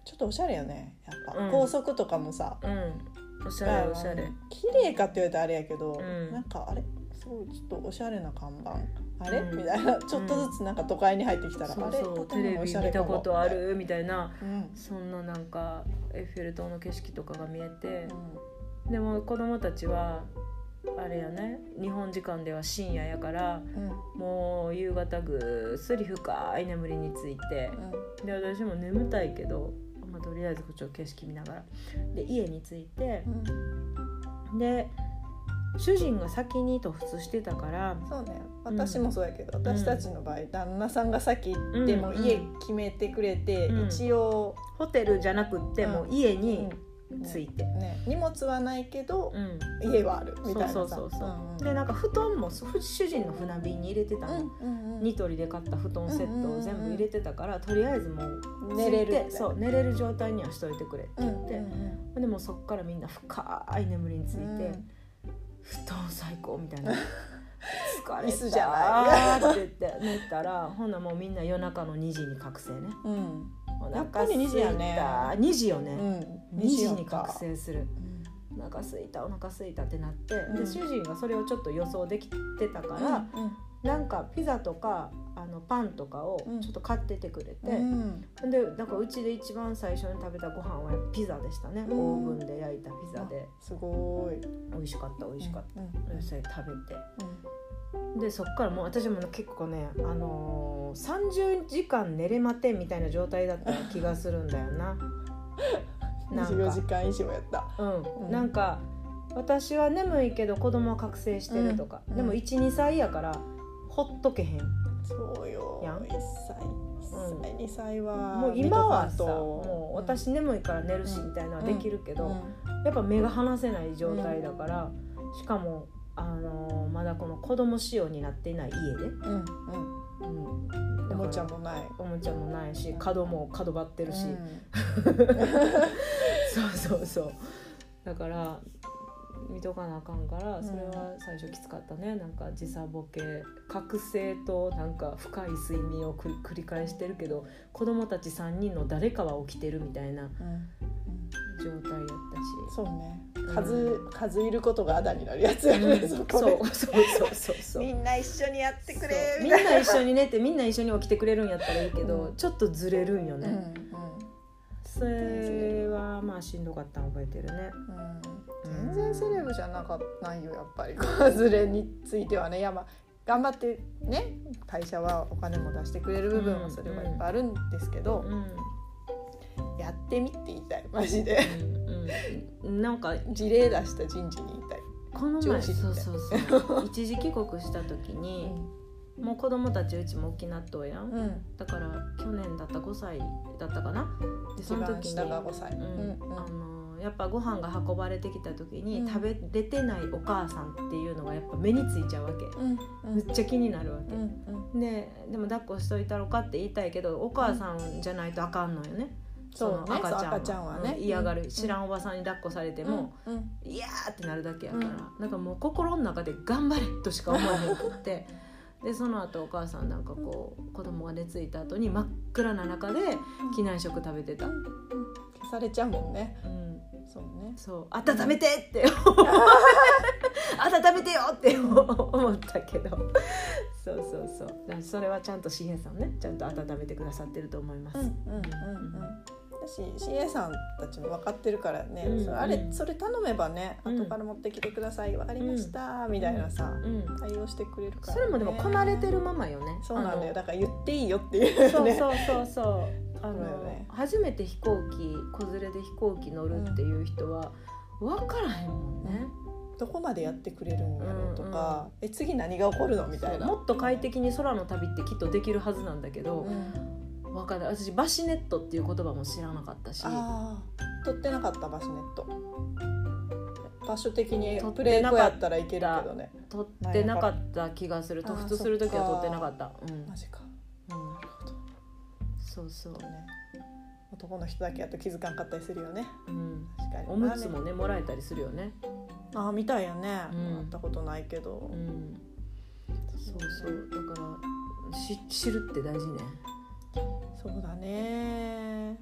ちょっとおしゃれよねやっぱ、
うん。
高速とかもさ。
うん、おしゃれおしゃれ。
綺麗かって言われたらあれやけど、
ん。
なんかあれ？すごいちょっとおしゃれな看板あれ、
うん。
みたいな。ちょっとずつなんか都会に入ってきたら、あれ？
そうテレビ見たことある？みたいな。
うん。
そんななんかエッフェル塔の景色とかが見えて。
う
でも子供たちはあれやね。日本時間では深夜やから
んうん。
もう夕方ぐっすり深い眠りについて。で私も眠たいけど、まあ、とりあえずこっちの景色見ながら。で家に着いて。
うん。
で主人が先に突出してたから
そうね私もそうやけど、
ん。
私たちの場合旦那さんが先行っても
うん
家決めてくれて、
うん。
一応、
ホテルじゃなくってもう家に
うん。
着いて、
ね、荷物はないけど、
うん。
家はあるみたいなさ。
そうそうそうそう。
うん
でなんか布団も主人の船便に入れてたの、
うんうんうん。
ニトリで買った布団セットを全部入れてたから、とりあえずもう
寝れる
そう寝れる状態にはしといてくれって
うん
言って、
うん
でもそっからみんな深い眠りについて、
うん
布団最高みたいな。疲れ
椅子じゃ
たーって言って寝たらほなもうみんな夜中の2時に覚醒ね。
うん。
お
やっぱり2時やね。
2時よね、
うん。
2時に覚醒する。お腹すいたお腹すいたってなって、
うん。
で主人がそれをちょっと予想できてたから、なんかピザとかあのパンとかを
うん。
ちょっと買っててくれて、
うん。うん
でなんかうちで一番最初に食べたご飯はピザでしたね、
うん。
オーブンで焼いたピザで。
すごい。
美味しかった美味しかった、
うん
でそれ食べて。でそっからもう私も結構ね、あのー、30時間寝れまてんみたいな状態だった気がするんだよな。なん
24
か
時間以上やった。
うん。
うん。
なんか私は眠いけど子供は覚醒してるとか、
うん。
でも12歳やからほっとけへん
そうよ。
やん
？1歳1歳2歳は。
もう今はさもう私眠いから寝るしみたいなのはできるけど、
うん。
やっぱ目が離せない状態だから、しかも、あのーまだこの子供仕様になっていない家で、
うん。うん。
うん。
おもちゃもない。
おもちゃもないし角も角張ってるし、
うん。
そうそうそう。だから見とかなあかんからそれは最初きつかったね、なんか時差ボケ覚醒となんか深い睡眠をくり繰り返してるけど子供たち3人の誰かは起きてるみたいな
うん。
状態やったし。
そうね。
うん。
数数いることがあだになるやつやね、
うん。
そ
そうそうそうそうそう。
みんな一緒にやってくれ。
みん
な
な一緒に寝てみんな一緒に起きてくれるんやったらいいけど、
うん。
ちょっとずれるんよね、
うんうん。
それはまあしんどかったの覚えてるね。
うん全然セレブじゃなかったよやっぱり。外れについてはね。いやまあ頑張ってね会社はお金も出してくれる部分はそれはいっぱいあるんですけど、
うん、
やってみって言いたい。マジで。
うんうん、なんか
事例出した人事に言いたい、
この前そうそうそう。一時帰国した時に、もう子供たちうちも沖縄島やん、
うん、
だから去年だった5歳だったかな？でその時に
下が5歳、
うん
うん。
あのやっぱご飯が運ばれてきた時に、
うん。
食べれてないお母さんっていうのがやっぱ目についちゃうわけ、
うん。
めっちゃ気になるわけ、
うん。うん。
ででも抱っこしといたろかって言いたいけどお母さんじゃないとあかんのよね、
そ
の赤ちゃんは。
ね。
うん。嫌がる、
うん。
知らんおばさんに抱っこされても、いやーってなるだけやから、
うん
なんかもう心の中で頑張れとしか思わへんくって。でその後お母さんなんかこう子供が寝ついた後に真っ暗な中で機内食食べてた、
されちゃうもんね。そうね。
そう。温めてって。温めてよって思ったけど。そうそうそう。それはちゃんと CA さんね。ちゃんと温めてくださってると思います、
うんうんうん。うんだし CA さんたちも分かってるからね、
うん。
それあれ
うん
それ頼めばね、
うん。
後から持ってきてください分かりました、みたいなさ、
うん。
対応してくれるから、
それもでもこなれてるままよね。
そうなんだよ。
あ
だから言っていいよっていうね。
のそうそうそうそうあの、
ね。
初めて飛行機子連れで飛行機乗るっていう人は分からへんもんね、
どこまでやってくれるんやろうとか、え次何が起こるのみたいな。
もっと快適に空の旅ってきっとできるはずなんだけど、
うん。
分かる私バシネットっていう言葉も知らなかったし
取ってなかったバスネット。場所的にプレー
なかった。
トやったらいけるけどね。
取ってなかった気がする。突出する時は取ってなかった。うん。
マジか。
うんそうそう、
ね。男の人だけやと気づかんかったりするよね。
うん、
確かに。
おむつもねもらえたりするよね。
ああ見たいよね、
うん。
会ったことないけど、
うん。そうそう。だからし知るって大事ね。
そうだね。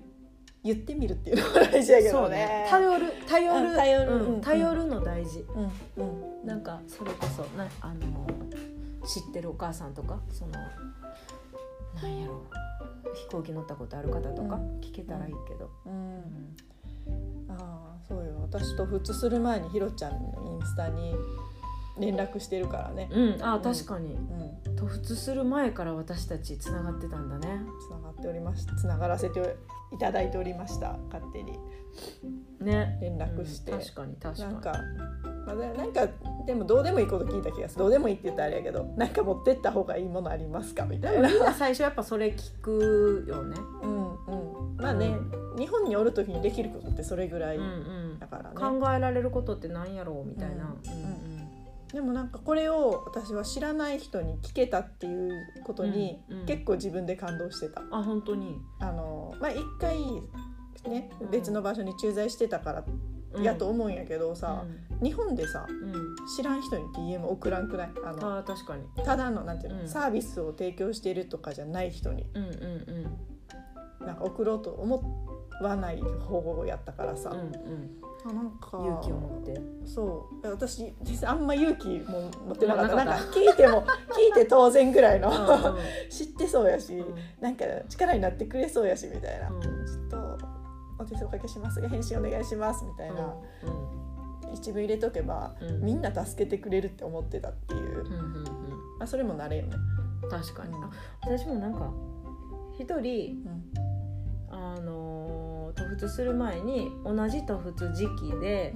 言ってみるっていうのも大事やけどね。
ね。頼る頼る
うん頼る。
うん
うん。
頼るの大事。
うんうん。
なんかそれこそなあの知ってるお母さんとかそのなんやろ飛行機乗ったことある方とか
うん。
聞けたらいいけど、
う
うん。
んああそうよ。私と普通する前にひろちゃんのインスタに連絡してるからね。
うん、あ確かに。
うん。
突出する前から私たちつながってたんだね。
つながっておりましつながらせていただいておりました。勝手に
ね。
連絡して、
うん確かに確かに。
なんか、まあ、なんかでもどうでもいいこと聞いた気がする。どうでもいいって言ったらあれやけどなんか持ってった方がいいものありますかみたいな。
みんな最初やっぱそれ聞くよね、
うんうん。まあね、日本におる時にできることってそれぐらい
うんうん。
だからね、
考えられることってなんやろうみたいな、
うん。でもなんかこれを私は知らない人に聞けたっていうことに
うんうん。
結構自分で感動してた。
あ本当に。
あのまあ一回ね
うん。
別の場所に駐在してたからやと思うんやけどさ、日本でさ
うん、うん
知らん人に DM 送らんくない？あの
あ確かに。
ただのなんていうの、
うん。
サービスを提供しているとかじゃない人に
うんうん
なんか送ろうと思わない方法やったからさ、
うんうん。
あなんか
うん勇気を持って。
そう。私実際あんま勇気も持ってなかった。なんか聞いても 聞いて当然ぐらいの
うん。
知ってそうやし、
うん。
なんか力になってくれそうやしみたいな、
うん。
ちょっとお手数おかけします。が返信お願いしますみたいな、一文入れとけば、
うん。
みんな助けてくれるって思ってたっていう、
うんうんうん。
あそれも慣れよね。
うん確かに、私もなんか一人
うん。
あのー、突出する前に同じ突出時期で、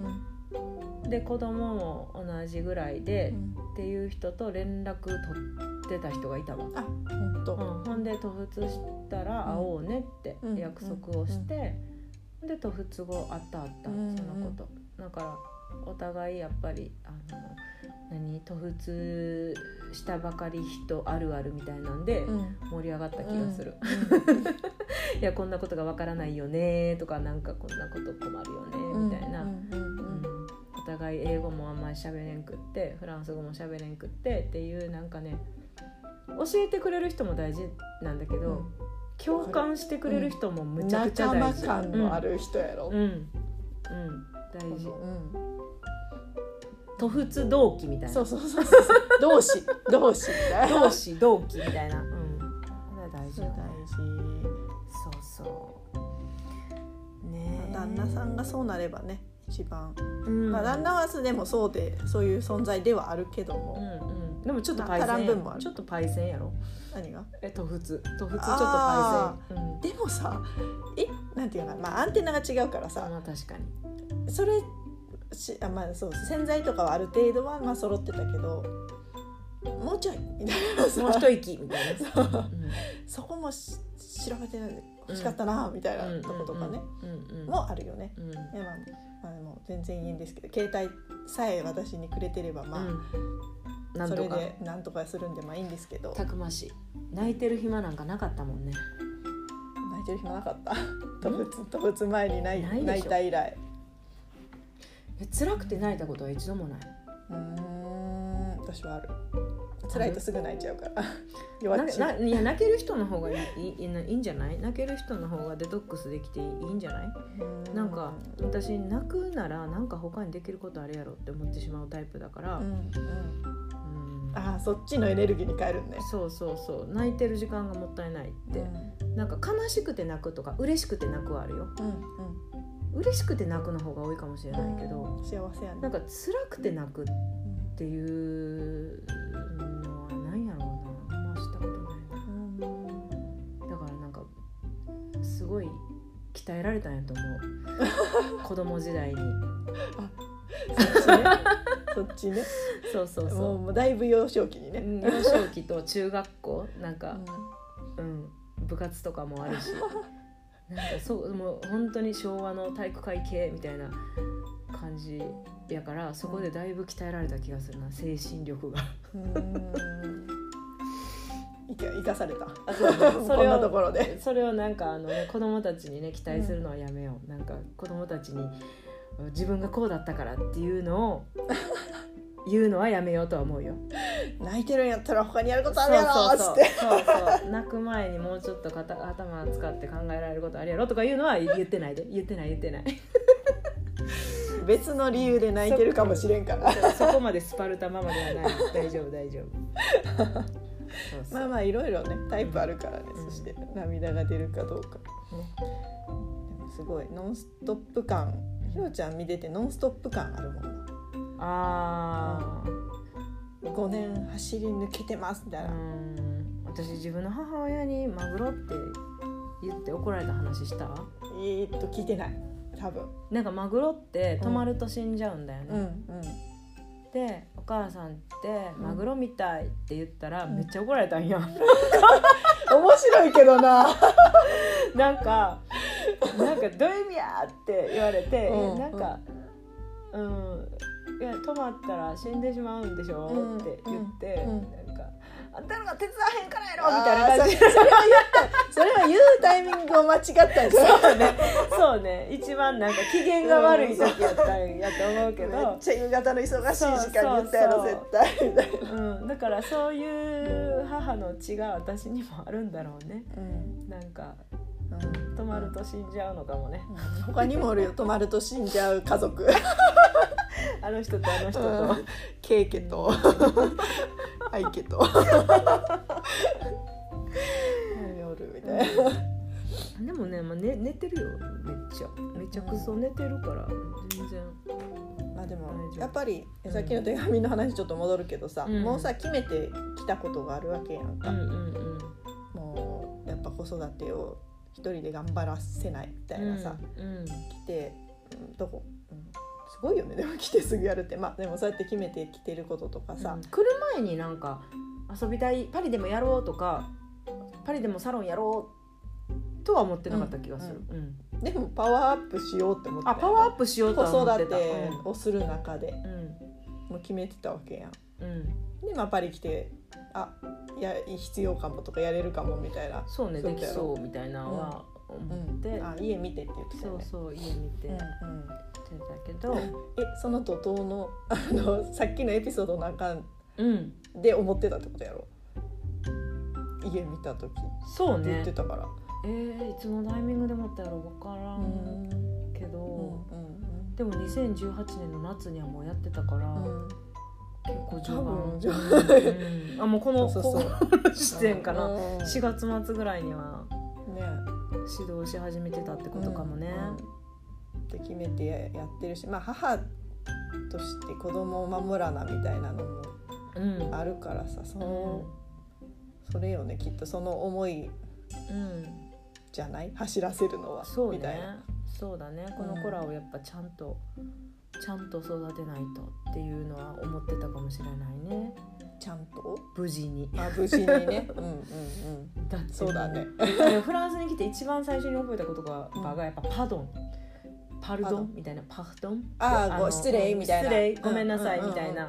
で子供も同じぐらいで、っていう人と連絡取ってた人がいたわ、
あ本当、
うん、ほんで突出したら会おうねって
うん。
約束をして、で突出後会った会った、
うん
そのこと。だからお互いやっぱりあの何？突出したばかり人あるあるみたいなんで
うん。
盛り上がった気がする、
うん
いやこんなことがわからないよねとかなんかこんなこと困るよねみたいな、
うんうん。うん
うん。お互い英語もあんまり喋れんくってフランス語も喋れんくってっていうなんかね教えてくれる人も大事なんだけど、共感してくれる人もむちゃくちゃ
仲間
大事、
感のある人やろ。
うん、うん。うん。大事
うん。
突出同期みたいな
そうそうそうそう同志同志みたいな
同士同期みたいなうん。大事
大事
そうそうねえ
旦那さん。がそうなればね一番、
うん。
まあ旦那はでもそうでそういう存在ではあるけど
うん
も、
うん。でもちょっとパイセン。
もある。
ちょっとパイセンやろ。
何が？
え突出突出ちょっと
あ
パイセン。うん。
でもさえなんていうのかな、まあ、アンテナが違うからさ。
まあ確かに。
それしあまあそう洗剤とかはある程度はまあ揃ってたけどもうちょい。みたいなさ。
もう一息。みたいな。
そう。そこもし調べて欲しかったなみたいなとことかね、
うんうん
もあるよね。
うん。うん
いやまあまあ、でも全然いいんですけど携帯さえ私にくれてればまあ、
うん。なん
それでなんとかするんでまあいいんですけど。
たくましい。泣いてる暇なんかなかったもんね。
泣いてる暇なかった。突出突出前に泣い泣いた以来。
え辛くて泣いたことは一度もない？
うーん私はある辛いとすぐ泣いちゃうから。弱っち
いや泣ける人の方がいいいいいいんじゃない？泣ける人の方がデトックスできていいんじゃない？なんか私泣くならなんか他にできることあるやろって思ってしまうタイプだから、
うんうん。
うん。
ああそっちのエネルギーに変えるんね
そうそうそう。泣いてる時間がもったいないって、
うん。
なんか悲しくて泣くとか嬉しくて泣くはあるよ。
うん
嬉しくて泣くの方が多いかもしれないけど、
うん。幸せやね。
なんか辛くて泣くっていうのはごい鍛えられたんやと思う。子供時代に。
そっちね。
そうそう
そっちねもう
そ
もうだいぶ幼少期にね、
ううん幼少期と中学校。なんか
う、
うん、部活とかもあるし。なんかそうもう本当に昭和の体育会系みたいな感じやからそこでだいぶ鍛えられた気がするな精神力が。
生かされた。
あそう
こんなところで。
それをなんかあの、ね、子供たちにね期待するのはやめよう、なんか子供たちに自分がこうだったからっていうのを言うのはやめようとは思うよ。
泣いてるんやったら他にやることあるやろっつ
そう
って
そう。そう泣く前にもうちょっと肩頭使って考えられることあるやろとかいうのは言ってないで言ってない言ってない
別の理由で泣いてるかもしれんから
そこまでスパルタママではない大丈夫大丈夫そうそう
まあまあいろいろねタイプあるからね、
うん。
そして涙が出るかどうか、すごいノンストップ感。ひろちゃん見ててノンストップ感あるもんな。
あ
5年走り抜けてますみたいな、
ん。私自分の母親にマグロって言って怒られた話した？
えーっと聞いてない。多分。
なんかマグロって止まると死んじゃうんだよね、
うんうん
でお母さんって「
うん。
マグロみたい」って言ったら
うん。
めっちゃ怒られたんや、
面白いけどな。
なんか「なんかどういう意味や!」って言われて、
うん。
えなんか「うん。いや止まったら死んでしまうんでしょ」
うん
って言って、
うん。
なん。か「あんたらが手伝わへんからやろ!」みたいな感じ。
あーそれは言ったそれは言うタイミングを間違ったんじゃない
ね。そうね。一番なんか機嫌が悪い時やったんやと思うけ
め
ど
っ、ちゃ夕方の忙しい時間に言ったやろ
そうそう
絶対みたいな、
うん、だからそういう母の血が私にもあるんだろうね。
うん。
なんか
うん
止まると死んじゃうのかもね。
他にもおるよ。泊まると死んじゃう家族。
あの人とあの人と、
うん。ケイケと。アイケと。おるみたいな。
でもね、まあ、寝寝てるよ。めっちゃ。めちゃくそ寝てるから。全然。
まあでもやっぱり
うん。
さっきの手紙の話ちょっと戻るけどさ、
うん。
もうさ決めてきたことがあるわけやんか、
うんうんうん。
もうやっぱ子育てを一人で頑張らせないみたいなさ、
うん
来て、うん、どこ、うん、すごいよね。でも来てすぐやるって。まあでもそうやって決めてきてることとかさ。
うん、来る前になんか遊びたいパリでもやろうとかパリでもサロンやろうとは思ってなかった気がする、うん
でもパワーアップしようって思って
あパワーアップしようと思ってた。
育てをする中で
うん。
もう決めてたわけやん。
うん、
でまあパリ来てあや必要かもとかやれるかもみたいな、
そうねでき
そう
みたいなのは思って、
あ家見てって言ってた
そう
よね。
そう家見て。や
うんうん。
ってたけど、
えその怒涛のあのさっきのエピソードの中
うん、
で思ってたってことやろ。家見た時。
そうね。
って言ってたから。
えー、いつのタイミングでもったやろ分からんけど、
うん
でも2018年の夏にはもうやってたから、
うん
序盤
じゃ
うん。あもうこの
そうそうそう。
ここの時点かな、
うん。
4月末ぐらいには。
ね。
指導し始めてたってことかもね、
うん。って決めてやってるしまあ母として子供を守らなみたいなのも
うん。
あるからさそ
うん。
の、それよねきっとその思い
うん。
じゃない？走らせるのは。
そう
みたい
ね
な。
そうだね。この子らをやっぱちゃんと、ちゃんと育てないとっていうのは思ってたかもしれないね。
ちゃんと？
無事に。
あ無事にね。うんうんうん。
だって
そうだね。
フランスに来て一番最初に覚えたことが,、やっぱパドン。パル
パドン。
みたいな。パドン？
ああご失礼みたいな。
失礼ごめんなさいみたいな。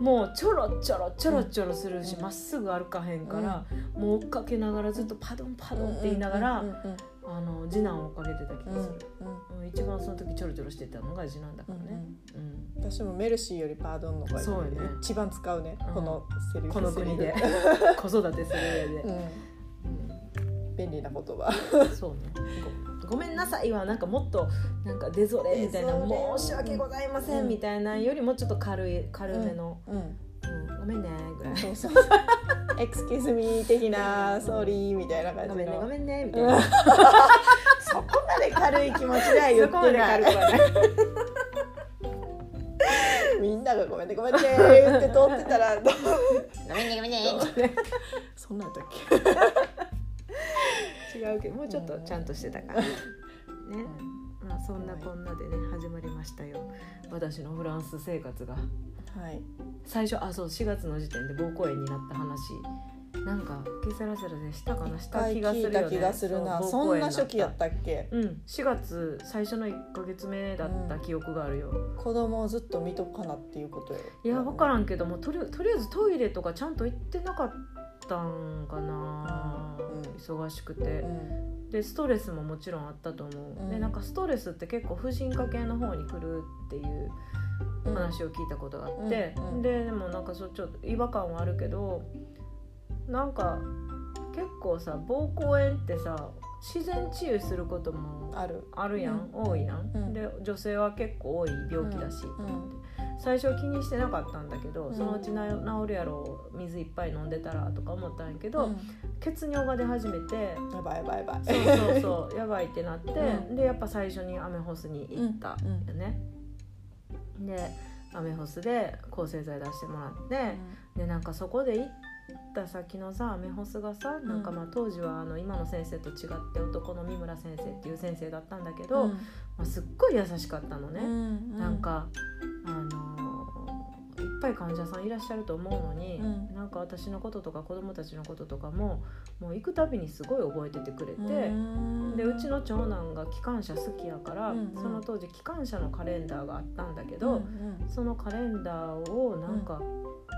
もうちょろちょろちょろちょろするし
うん。
ま、っすぐ歩かへんから、もう追っかけながらずっとパドンパドンって言いながら、あの次男を追っかけてた気
うん
がする、うん一番その時ちょろちょろしてたのが次男だか
うん
らね、うん。
私もメルシーよりパードンの方が
そうよね。
一番使うね。
うん。
このセリフ
この国で。子育てする上で、
うん。
うん。
便利な言葉。
そうね。ごごめんなさいはなんかもっとなんかデゾレみたいな申し訳ございませんみたいなよりもちょっと軽い軽めの、
うん
うんごめんね」ぐらい。
そうそう。 excuse me 的な sorry みたいな感「
ごめんねごめんね」みたいな。
そこまで軽い気持ちでは言ってない。みんながごめんねごめんね言って通ってたら
ごめんねごめんね
そんなんだっけ
違うけどもうちょっとちゃんとしてたからね、まあそんなこんなでね始まりましたよ私のフランス生活が
はい。
最初あそう4月の時点で膀胱炎になった話。なんかケセラセラでしたかなした気がするよね。
聞いた気がするな。
う
そんな初期やったっけ？
うん。4月最初の1か月目だった記憶があるよ、
子供をずっと見とかなっていうことよ。
いや分からんけどもとりとりあえずトイレとかちゃんと行ってなかったんかな、
うん。
忙しくて。
う、ん。
でストレスももちろんあったと思う、
うん。
でなんかストレスって結構婦人科系の方に来るっていう
うん
話を聞いたことがあって、
うんうん。
ででもなんかそちょっと違和感はあるけどなんか結構さ膀胱炎ってさ自然治癒することも
ある。
あるやん、
うん。
多いやん、
うん。
で女性は結構多い病気だし、
うん。
最初気にしてなかったんだけど、
うん。
そのうちな治るやろ水いっぱい飲んでたらとか思ったんやけど、
うん。
血尿が出始めて
やばいやばいやばい。
そうそうそう やばいってなって、
うん。
でやっぱ最初にアメホスに行った
うん
よね、でアメホスで抗生剤出してもらって、でなんかそこで行った先のさアメホスがさなんかまあ当時はあの今の先生と違って男の三村先生っていう先生だったんだけど、
うん。
まあ、すっごい優しかったのね、
うん。
なんかあのぱい患者さんいらっしゃると思うのに、
うん。
なんか私のこととか子供たちのこととかももう行くたびにすごい覚えててくれて。
うん。
でうちの長男が機関車好きやから、
うんうん。
その当時機関車のカレンダーがあったんだけ
うん
ど、そのカレンダーをなんか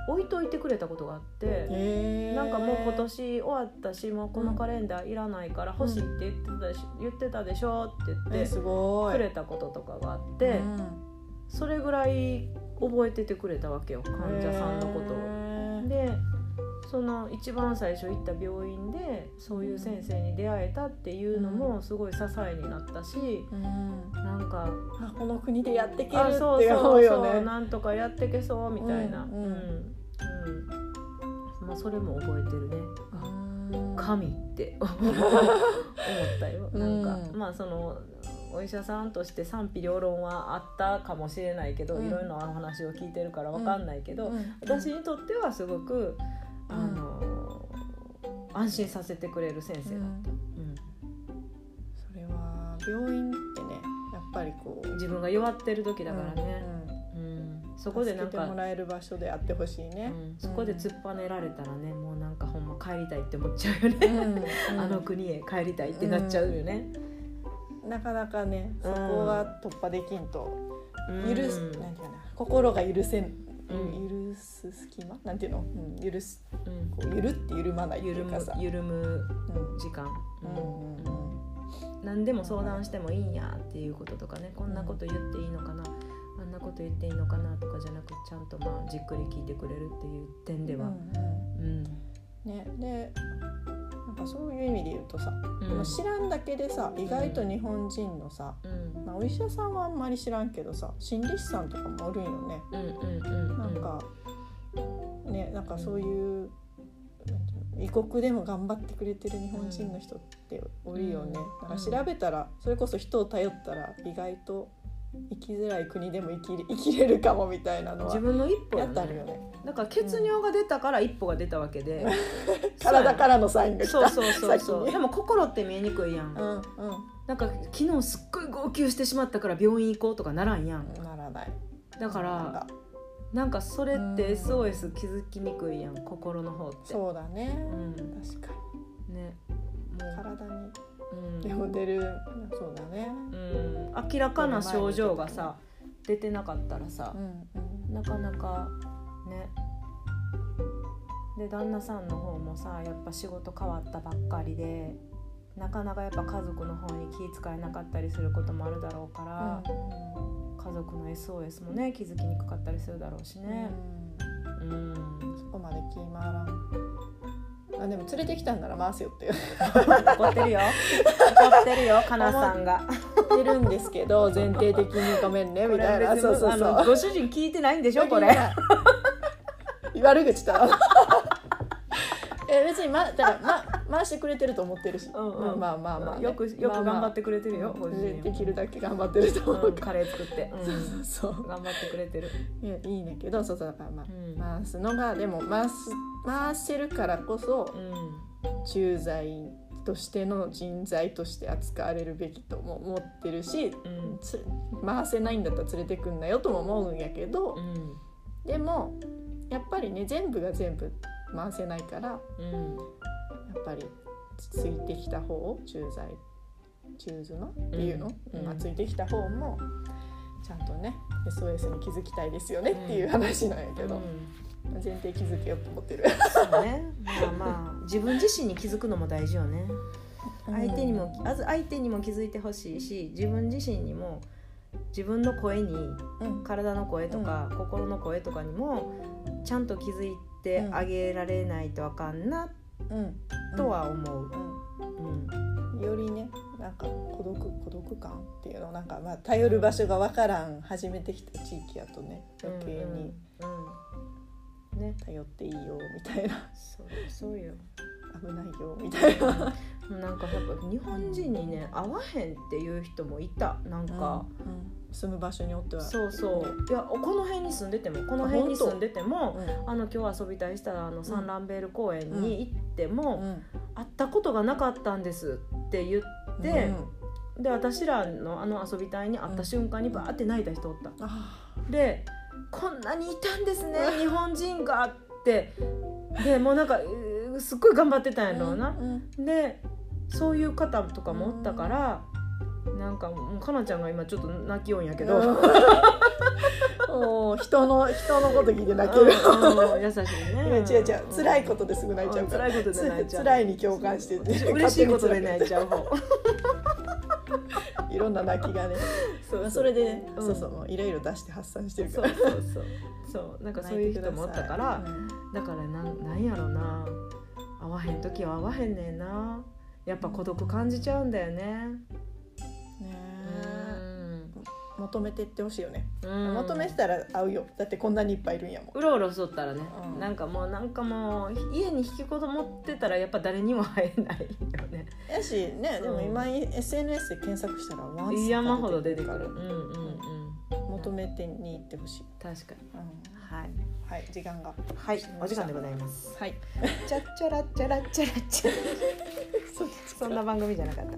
置いといてくれたことがあって、
へー。
なんかもう今年終わったしもうこのカレンダーいらないから欲しいって言ってたでし,、言ってたでしょって言ってくれたこととかがあって、
うん。
それぐらい覚えててくれたわけよ患者さんのことを。でその一番最初行った病院でそういう先生に出会えたっていうのもすごい支えになったし、
うん。
なんか
あこの国でやっていけるって
あそう
思
そうう
よね。
そうなんとかやってけそうみたいな、
う
うん。ん。うん。まあ、それも覚えてるね。
うん
神って。思ったよ。なんか、
うん。
まあそのお医者さんとして賛否両論はあったかもしれないけど、
うん。
いろいろなお話を聞いてるからわかんないけど、
うん。
私にとってはすごく、
うん
あの安心させてくれる先生だった。うん。
それは病院ってねやっぱりこう
自分が弱ってる時だからね、
うん。
うん。そこでなんか
もらえる場所であってほしいね、
うん、そこで突っぱねられたらね、もうなんかほんま帰りたいって思っちゃうよね、
うん。
あの国へ帰りたいってなっちゃうよね、
なかなかねそこが突破できんと。
うん。
許す、なんていうかな心が許せん、
うん。
許す隙間？なんていうの、うん、許す。
うん。
こうゆるって緩まないってい
緩む
うかさ、
緩む
うん。
時間、何でも相談してもいいんやっていうこととかねこんなこと言っていいのかな、あんなこと言っていいのかなとかじゃなくちゃんとまあじっくり聞いてくれるっていう点では、
うん。
うん。
ね、でなんかそういう意味で言うとさ、
うん。
まあ知らんだけでさ意外と日本人のさ、
うん。
まあ、お医者さんはあんまり知らんけどさ心理師さんとかもおるんよね。なんか、ねなんかそういう、異国でも頑張ってくれてる日本人の人っておるよね。
うん。
なんか調べたらそれこそ人を頼ったら意外と生きづらい国でも生きれ生きれるかもみたいなのは
自分の一歩
やってあるよね。
だから血尿が出たから一歩が出たわけで、
体からのサインが。
そうそうそうそう。でも心って見えにくいやん、
うんうん。
なんか昨日すっごい号泣してしまったから病院行こうとかならんやん。
ならない。
だからなんかそれって
うん。
SOS 気づきにくいやん心の方って。
そうだね。
うん。
確か
ね。
に
も
体に。
う、うん
でも出る。そうだね。
うん、明らかな症状がさ出てなかったらさ
うんうん。
なかなかね。で旦那さんの方もさやっぱ仕事変わったばっかりでなかなかやっぱ家族の方に気遣えなかったりすることもあるだろうから、家族の SOS もね気づきにくかったりするだろうし
うん。
ね。うん。
うん。そこまで気回らん。あでも連れてきたんなら回すよって。
怒ってるよ。怒ってるよかなさんが。
言ってるんですけど前提的にごめんねみたいな。そうそうそう。
ご主人聞いてないんでしょこれ。
言悪口言ったらえ別に、ま、だから、ま、回してくれてると思ってるし、
うんうん。
まあまあまあね、
よくよく頑張ってくれてるよ、
まあまあできるだけ頑張ってると思
う
うん
カレー作って、う ん
そうそう。
頑張ってくれてる、
いやいいねんけどそうそうだからまあ、
うん。
回すのがでも回す回せるからこそ
うん。
駐在としての人材として扱われるべきとも思ってるし、回せないんだったら連れてくんなよとも思うんやけど、
うん。
でもやっぱりね全部が全部回せないからや
うん
っぱりついてきた方駐在チューズのっていうの、
うん。
まあ、ついてきた方もちゃんとね SOS に気づきたいですよねっていう話なんやけど、前提気づけようと思ってる。
そうね。まあまあ 自分自身に気づくのも大事よね。相手にもまず相手にも気づいてほしいし自分自身にも自分の声に
うん。
体の声とか、心の声とかにもちゃんと気づいてあげられないとあかんな
うん
とは思う、
う
うん。
んよりねなんか孤独孤独感っていうのなんかまあ頼る場所がわからん初めてきた地域やとね余計に。
ね。
頼っていいよみたいな。
そうそうよ。
危ないよみたいな。
なんかやっぱ日本人にね合わへんっていう人もいた。なんか、
うん住む場所によっては。
そうそう。いやこの辺に住んでてもこの辺に住んでても
うん。
あの今日遊びたいしたらあのサンランベール公園に行っても、
うん。
会ったことがなかったんですって言って、で私らのあの遊び隊に会った瞬間にバーって泣いた人おった。
あ
でこんなにいたんですね日本人がって。でもうなんかすっごい頑張ってたん
ー
やろうな。
うん。
でそういう方とかもおったから、なんかもうかなちゃんが今ちょっと泣きようんやけど、
うん。もう人の人のこと聞いて泣ける。
う。優しいね。
違う違う辛いことですぐ泣いちゃうから。
ん辛いことで泣いちゃう。
つ辛いに共感してて。
私嬉しいことで泣いちゃう方。
いろんな泣きがね。
そう
それでね、
うん。
そうそうもういろいろ出して発散してるから。
そうそうそう。そう。なんかそういう人もおったから
うん。
だからなんなんやろな。会わへん時は会わへんねんな。やっぱ孤独感じちゃうんだよね
求めてってほしいよね。
うん。
求めてたら会うよ。だってこんなにいっぱいいるんやもん。
うろうろしとったらね、
うん。
なんかもうなんかもう家に引きこもってたらやっぱ誰にも会えないよね。
やしね、でも今 SNS で検索したらワン
山ほど出てくる。うんうんうん。
求めてに行ってほしい。
確かに。
うん。
はい。
はい、時間が。
はい。お時間でございます。
はい。
チャッチャラッチャラッチャラッチャそんな番組じゃなかった、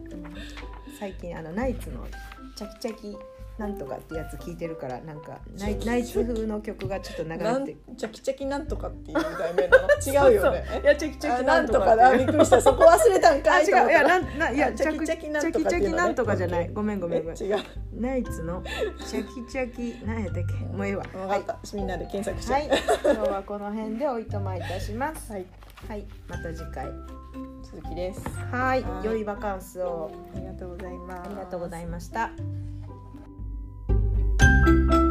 最近あのナイツのチャキチャキなんとかってやつ聞いてるからなんかナイナイツ風の曲がちょっと流れて
チャキチャキなんとかっていう題名なの？違うよね。
いやチャキチャ
あ
キ
なんとかだ。びっくりした。そこ忘れたん
あ
かい。
違ういやなんないや
あチャキチャキなんとか
チャキなんとかじゃないごめんご
た
めんごめん
え違う。
ナイツのチャキチャキなんやったっけ？もういいわ
わかった。みんなで検索して。
はい今日はこの辺でおいとまいたします
はい。
はいまた次回
鈴木です。
はい
はい
良いバカンスを
ありがとうございます。
ありがとうござい
ま
ました thank you